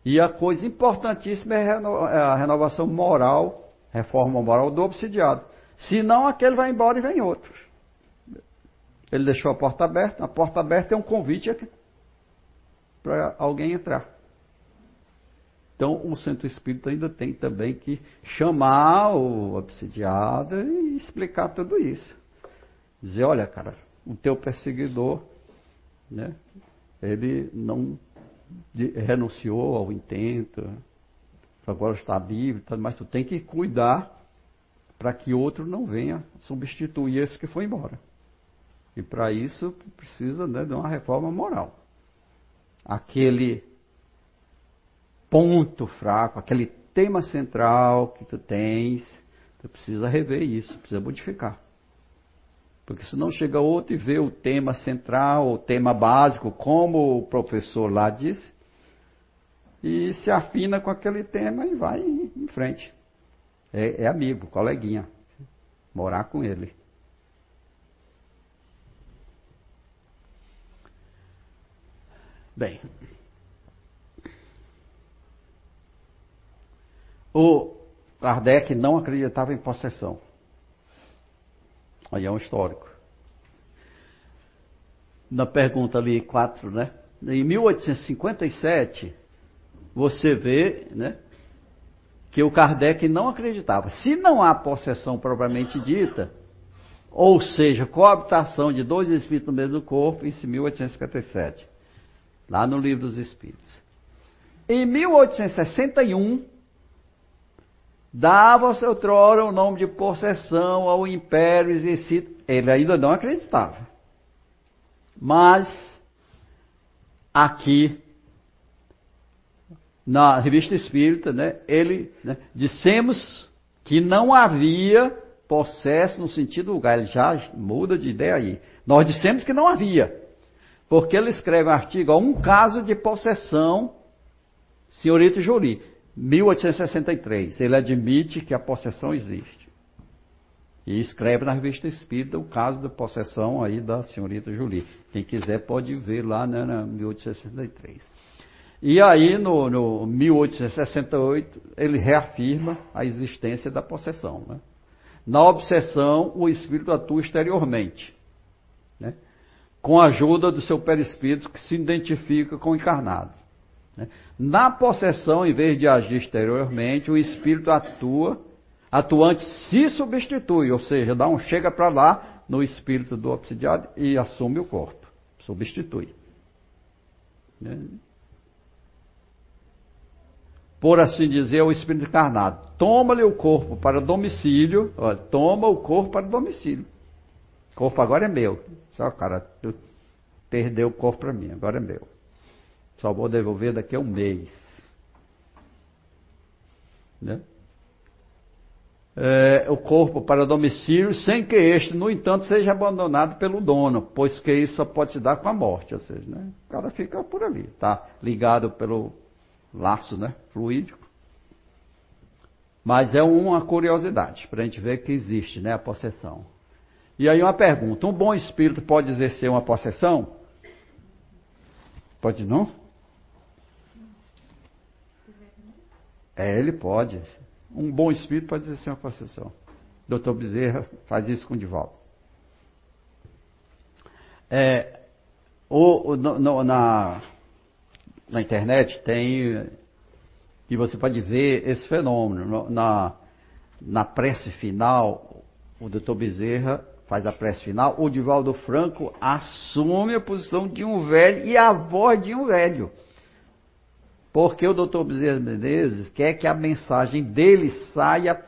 E a coisa importantíssima é, é a renovação moral, reforma moral do obsidiado. Senão aquele vai embora e vem outro. Ele deixou a porta aberta, a porta aberta é um convite para alguém entrar. Então o centro espírita ainda tem também que chamar o obsidiado e explicar tudo isso. Dizer, olha, cara, o teu perseguidor, né, ele não renunciou ao intento, agora está livre, mas tu tem que cuidar para que outro não venha substituir esse que foi embora. E para isso precisa né, de uma reforma moral. Aquele ponto fraco, aquele tema central que tu tens, tu precisa rever isso, precisa modificar. Porque senão chega outro e vê o tema central, o tema básico, como o professor lá disse, e se afina com aquele tema e vai em frente. É, é amigo, coleguinha. Morar com ele. Bem. O Kardec não acreditava em possessão. Aí é um histórico. Na pergunta ali 4, né? Em 1857, você vê, né? Que o Kardec não acreditava. Se não há possessão propriamente dita, ou seja, coabitação de dois espíritos no mesmo corpo, em 1857, lá no Livro dos Espíritos. Em 1861, Dava-se outrora o nome de possessão ao império exercido. Ele ainda não acreditava. Mas, aqui, na revista espírita, né, ele, né, dissemos que não havia possesso no sentido lugar. Ele já muda de ideia aí. Nós dissemos que não havia. Porque ele escreve um artigo, um caso de possessão, senhorita Juri. 1863, ele admite que a possessão existe. E escreve na revista Espírita o caso da possessão aí da senhorita Julie. Quem quiser pode ver lá né, na 1863. E aí, no, no 1868, ele reafirma a existência da possessão. Né? Na obsessão, o espírito atua exteriormente, né? com a ajuda do seu perispírito que se identifica com o encarnado. Né? Na possessão, em vez de agir exteriormente, o espírito atua, atuante se substitui, ou seja, dá um chega para lá no espírito do obsidiado e assume o corpo, substitui. Né? Por assim dizer, o espírito encarnado toma-lhe o corpo para domicílio, toma o corpo para domicílio. O corpo agora é meu. Só, cara, tu perdeu o corpo para mim, agora é meu. Só vou devolver daqui a um mês. Né? É, o corpo para domicílio, sem que este, no entanto, seja abandonado pelo dono, pois que isso só pode se dar com a morte, ou seja, né? o cara fica por ali, está ligado pelo laço né? fluídico. Mas é uma curiosidade, para a gente ver que existe né? a possessão. E aí uma pergunta, um bom espírito pode exercer uma possessão? Pode não? É, ele pode. Um bom espírito pode exercer uma possessão. Doutor Bezerra faz isso com o Divaldo. É, no, na, na internet tem. E você pode ver esse fenômeno. Na, na prece final, o doutor Bezerra faz a prece final, o Divaldo Franco assume a posição de um velho e a voz de um velho. Porque o doutor Bezerra Menezes quer que a mensagem dele saia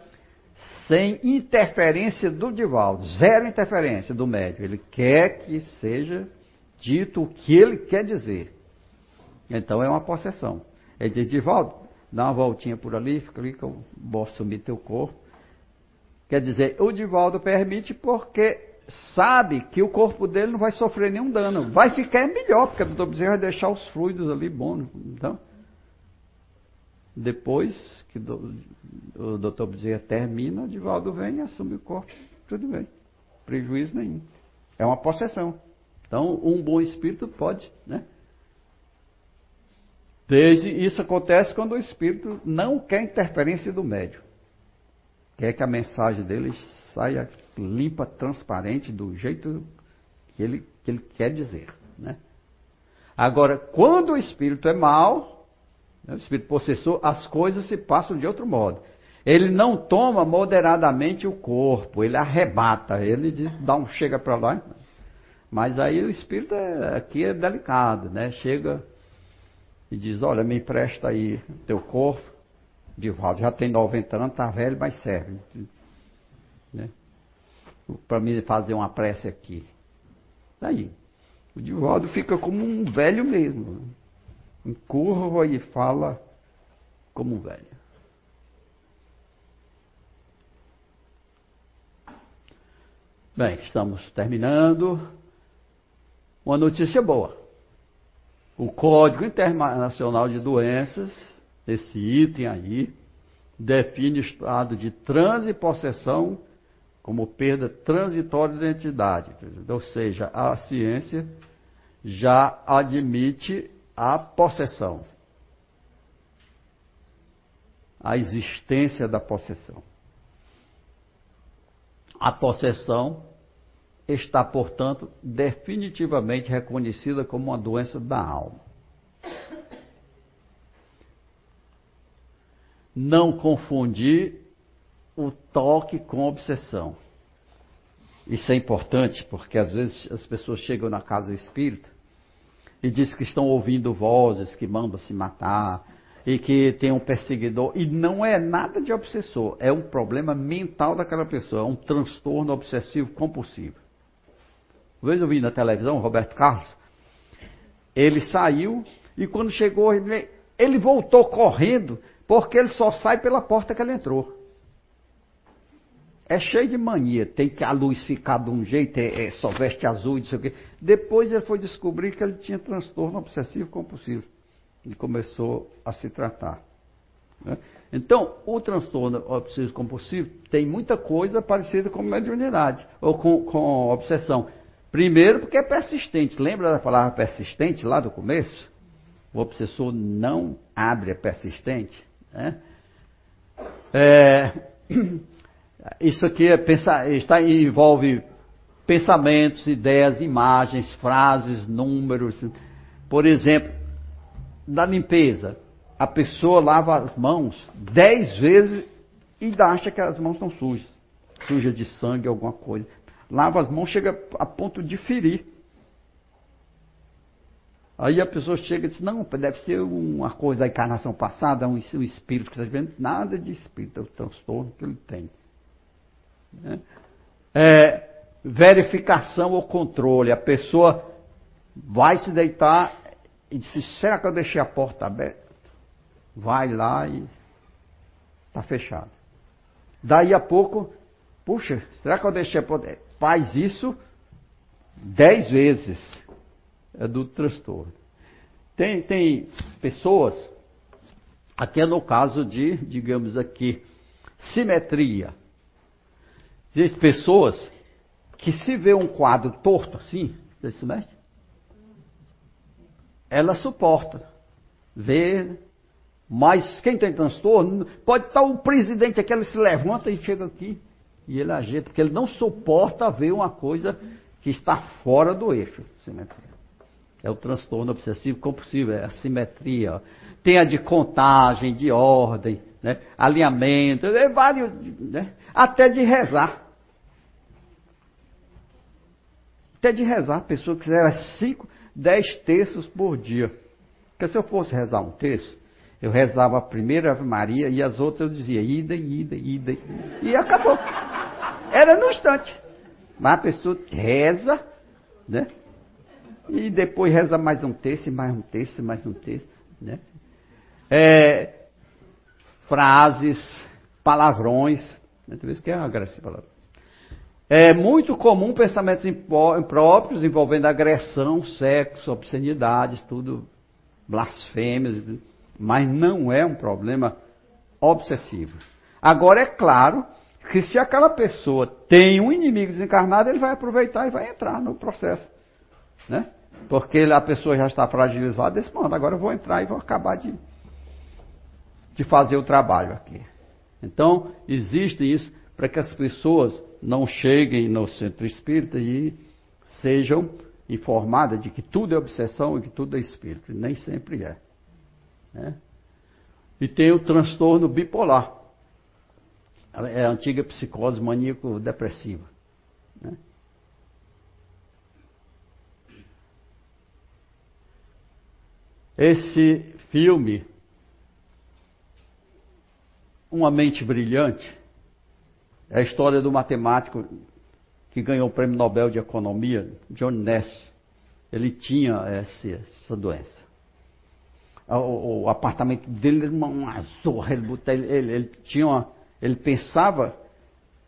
sem interferência do Divaldo, zero interferência do médium. Ele quer que seja dito o que ele quer dizer. Então é uma possessão. Ele diz, Divaldo, dá uma voltinha por ali, fica ali que eu vou teu corpo. Quer dizer, o Divaldo permite porque sabe que o corpo dele não vai sofrer nenhum dano. Vai ficar melhor, porque o doutor Bezerra vai deixar os fluidos ali bons. Então, depois que o doutor Bezerra termina, o Divaldo vem assume o corpo. Tudo bem. Prejuízo nenhum. É uma possessão. Então, um bom espírito pode, né? Desde, isso acontece quando o espírito não quer interferência do médium. Quer que a mensagem dele saia limpa, transparente, do jeito que ele, que ele quer dizer. Né? Agora, quando o espírito é mau? O espírito possessor, as coisas se passam de outro modo. Ele não toma moderadamente o corpo, ele arrebata, ele diz, dá um chega para lá. Mas aí o espírito é, aqui é delicado, né? Chega e diz, olha, me empresta aí teu corpo. Divaldo já tem 90 anos, tá velho, mas serve. Né? Para mim fazer uma prece aqui. Daí. O Divaldo fica como um velho mesmo. Encurva e fala como um velho. Bem, estamos terminando. Uma notícia boa. O Código Internacional de Doenças, esse item aí, define o estado de transe possessão como perda transitória de identidade. Ou seja, a ciência já admite a possessão, a existência da possessão. A possessão está, portanto, definitivamente reconhecida como uma doença da alma. Não confundir o toque com obsessão. Isso é importante porque às vezes as pessoas chegam na casa espírita e dizem que estão ouvindo vozes que mandam se matar e que tem um perseguidor. E não é nada de obsessor, é um problema mental daquela pessoa, é um transtorno obsessivo compulsivo. Uma vez eu vi na televisão Roberto Carlos, ele saiu e quando chegou, ele voltou correndo porque ele só sai pela porta que ele entrou. É cheio de mania, tem que a luz ficar de um jeito, é, é, só veste azul, não sei o quê. Depois ele foi descobrir que ele tinha transtorno obsessivo compulsivo e começou a se tratar. Né? Então, o transtorno obsessivo compulsivo tem muita coisa parecida com mediunidade ou com, com obsessão. Primeiro, porque é persistente. Lembra da palavra persistente lá do começo? O obsessor não abre a persistente. Né? É, isso aqui é pensar, está, envolve pensamentos, ideias, imagens, frases, números. Por exemplo, da limpeza. A pessoa lava as mãos dez vezes e acha que as mãos estão sujas. Suja de sangue, alguma coisa. Lava as mãos, chega a ponto de ferir. Aí a pessoa chega e diz, não, deve ser uma coisa da encarnação passada, um, um espírito que está vendo. Nada de espírito, é o transtorno que ele tem. É, verificação ou controle. A pessoa vai se deitar e diz: será que eu deixei a porta aberta? Vai lá e está fechado. Daí a pouco, puxa, será que eu deixei a porta? Faz isso dez vezes. É do transtorno. Tem, tem pessoas, aqui é no caso de, digamos aqui, simetria. Existem pessoas que se vê um quadro torto assim, você se mexe? Ela suporta. Vê. Mas quem tem transtorno, pode estar o presidente aqui, ele se levanta e chega aqui e ele ajeita, porque ele não suporta ver uma coisa que está fora do eixo. Simetria. É o transtorno obsessivo compulsivo, é a simetria. Tem a de contagem, de ordem, né? alinhamento, é vários, né? até de rezar. Até de rezar, a pessoa que quiser cinco, dez terços por dia. Porque se eu fosse rezar um terço, eu rezava a primeira Ave Maria e as outras eu dizia ida, ida, ida. E acabou. Era no instante. Mas a pessoa reza, né? E depois reza mais um terço, mais um terço, mais um terço, né? É, frases, palavrões. Né? Tem vezes que é palavra. É muito comum pensamentos impróprios envolvendo agressão, sexo, obscenidades, tudo, blasfêmias, mas não é um problema obsessivo. Agora é claro que se aquela pessoa tem um inimigo desencarnado, ele vai aproveitar e vai entrar no processo. Né? Porque a pessoa já está fragilizada, desse modo, agora eu vou entrar e vou acabar de, de fazer o trabalho aqui. Então, existe isso para que as pessoas não cheguem no centro espírita e sejam informadas de que tudo é obsessão e que tudo é espírito. E nem sempre é. Né? E tem o transtorno bipolar. É a antiga psicose maníaco-depressiva. Né? Esse filme, Uma Mente Brilhante, É a história do matemático que ganhou o prêmio Nobel de Economia, John Nash. Ele tinha essa, essa doença. O, o, apartamento dele era uma, uma zorra. Ele, ele, ele, tinha uma, ele pensava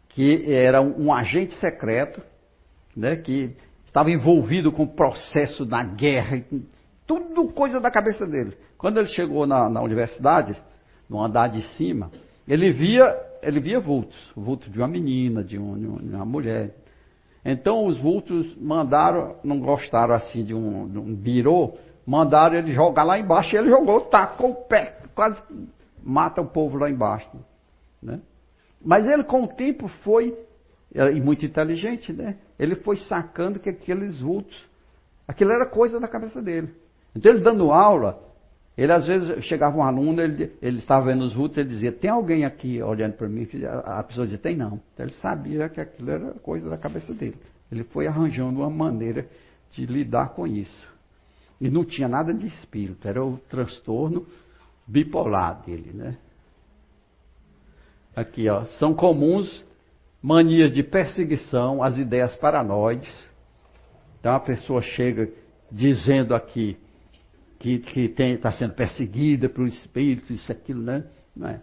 que era um, um agente secreto, né, que estava envolvido com o processo da guerra, tudo coisa da cabeça dele. Quando ele chegou na, na universidade, no andar de cima, ele via, ele via vultos, vulto de uma menina, de, um, de uma mulher. Então os vultos mandaram, não gostaram assim de um, de um birô, mandaram ele jogar lá embaixo, e ele jogou, tacou o pé, quase mata o povo lá embaixo. Né? Mas ele com o tempo foi, e muito inteligente, né? Ele foi sacando que aqueles vultos, aquilo era coisa da cabeça dele. Então ele dando aula, ele às vezes chegava um aluno, ele, ele estava vendo os vultos, ele dizia, tem alguém aqui olhando para mim? A, pessoa dizia, tem não. Então ele sabia que aquilo era coisa da cabeça dele. Ele foi arranjando uma maneira de lidar com isso. E não tinha nada de espírito, era o transtorno bipolar dele, né? Aqui, ó, são comuns manias de perseguição, as ideias paranoides. Então a pessoa chega dizendo aqui, que está sendo perseguida pelo espírito, isso, aquilo, né? Não é?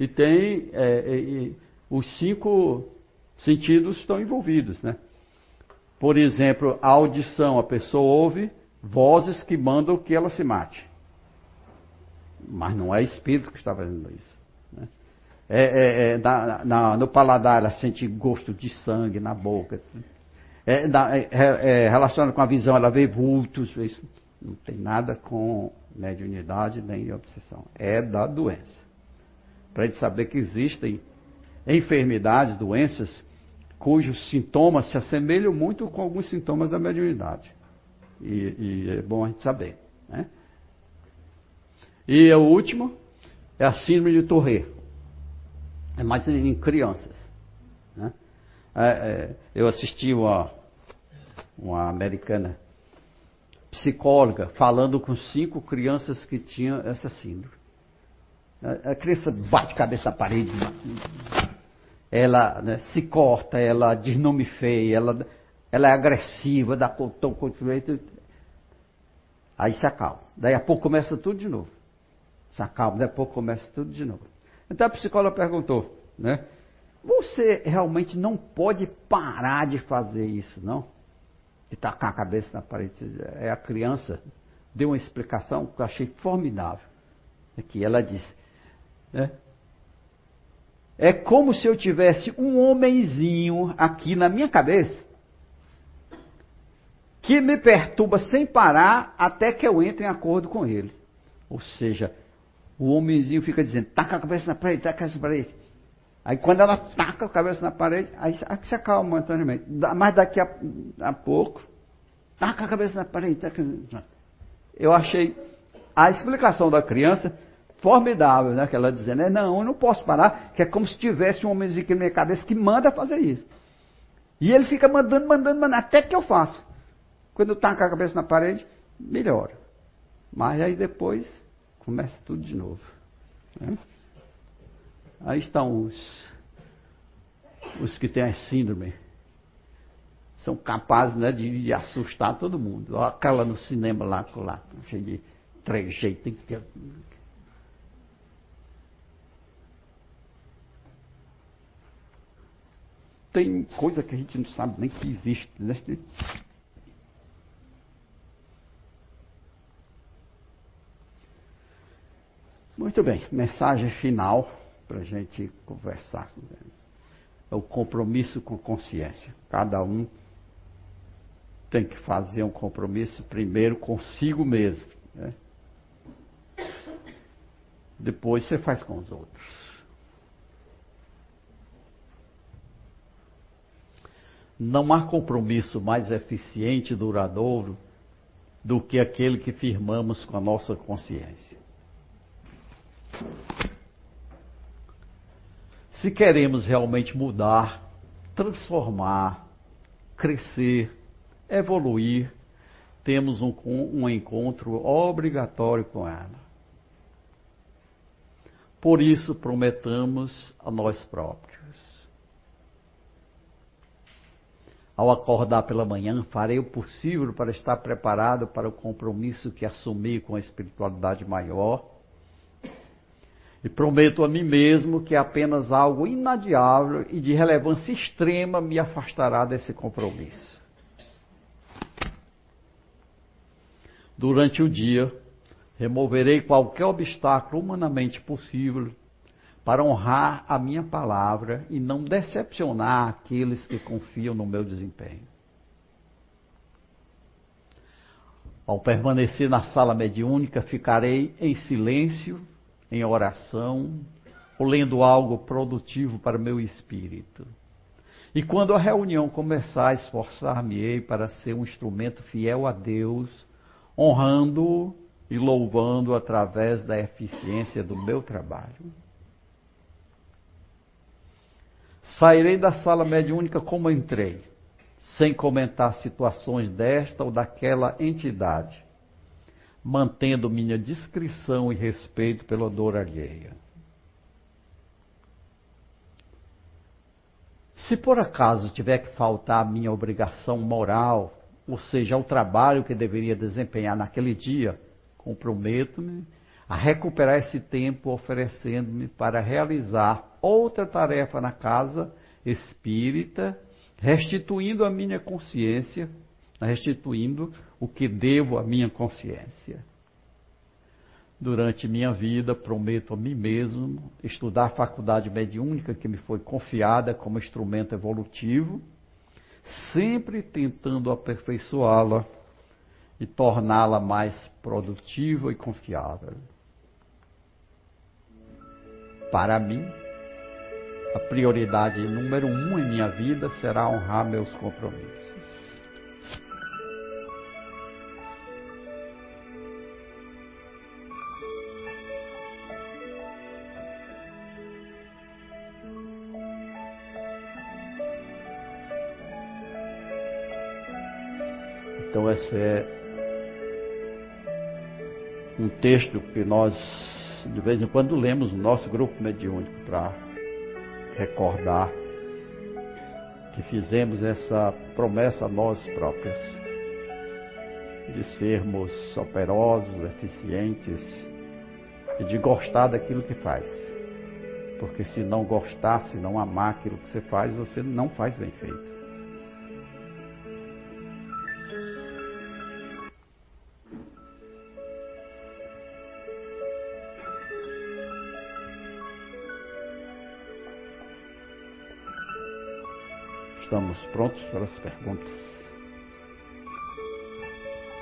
E tem é, é, os cinco sentidos estão envolvidos, né? Por exemplo, a audição, a pessoa ouve vozes que mandam que ela se mate. Mas não é espírito que está fazendo isso. Né? É, é, é na, na, no paladar ela sente gosto de sangue na boca. É, é, é, relacionado com a visão, ela vê vultos, isso não tem nada com mediunidade nem obsessão. É da doença. Para a gente saber que existem enfermidades, doenças, cujos sintomas se assemelham muito com alguns sintomas da mediunidade. E, e é bom a gente saber. Né? E o último é a síndrome de Tourette. É mais em crianças. Né? É, é, eu assisti uma, uma americana psicóloga falando com cinco crianças que tinham essa síndrome. A, criança bate cabeça na parede, ela né, se corta, ela diz nome feio, ela, ela é agressiva, dá cotão, aí se acalma. Daí a pouco começa tudo de novo. Se acalma, daí a pouco começa tudo de novo. Então a psicóloga perguntou, né? Você realmente não pode parar de fazer isso, não? De tacar a cabeça na parede. É a criança deu uma explicação que eu achei formidável. Que ela disse, né? É como se eu tivesse um homenzinho aqui na minha cabeça que me perturba sem parar até que eu entre em acordo com ele. Ou seja, o homenzinho fica dizendo, taca a cabeça na parede, taca a cabeça na parede. Aí quando ela taca a cabeça na parede, aí, se acalma momentaneamente. Mas daqui a, a pouco, taca a cabeça na parede. Taca... Eu achei a explicação da criança formidável, né? Que ela dizendo, é, não, eu não posso parar, que é como se tivesse um homenzinho aqui na minha cabeça que manda fazer isso. E ele fica mandando, mandando, mandando, até que eu faço. Quando eu a cabeça na parede, melhora. Mas aí depois começa tudo de novo. Né? Aí estão os, os que têm a síndrome. São capazes né, de, de assustar todo mundo. Olha aquela no cinema lá, lá cheio de trejeito. Tem que ter... Tem coisa que a gente não sabe nem que existe. Né? Muito bem, mensagem final para a gente conversar. É o compromisso com consciência. Cada um tem que fazer um compromisso primeiro consigo mesmo. Né? Depois você faz com os outros. Não há compromisso mais eficiente e duradouro do que aquele que firmamos com a nossa consciência. Se queremos realmente mudar, transformar, crescer, evoluir, temos um, um encontro obrigatório com ela. Por isso, prometamos a nós próprios. Ao acordar pela manhã, farei o possível para estar preparado para o compromisso que assumi com a espiritualidade maior. E prometo a mim mesmo que apenas algo inadiável e de relevância extrema me afastará desse compromisso. Durante o dia, removerei qualquer obstáculo humanamente possível para honrar a minha palavra e não decepcionar aqueles que confiam no meu desempenho. Ao permanecer na sala mediúnica, ficarei em silêncio, em oração, ou lendo algo produtivo para meu espírito. E quando a reunião começar, esforçar-me-ei para ser um instrumento fiel a Deus honrando e louvando através da eficiência do meu trabalho. Sairei da sala mediúnica como entrei, sem comentar situações desta ou daquela entidade, mantendo minha discrição e respeito pela dor alheia. Se por acaso tiver que faltar a minha obrigação moral ou seja, ao trabalho que deveria desempenhar naquele dia, comprometo-me a recuperar esse tempo oferecendo-me para realizar outra tarefa na casa espírita, restituindo a minha consciência, restituindo o que devo à minha consciência. Durante minha vida, prometo a mim mesmo estudar a faculdade mediúnica que me foi confiada como instrumento evolutivo sempre tentando aperfeiçoá-la e torná-la mais produtiva e confiável. Para mim, a prioridade número um em minha vida será honrar meus compromissos. Então, esse é um texto que nós, de vez em quando, lemos no nosso grupo mediúnico para recordar que fizemos essa promessa a nós próprios de sermos operosos, eficientes e de gostar daquilo que faz. Porque se não gostar, se não amar aquilo que você faz, você não faz bem feito. Estamos prontos para as perguntas.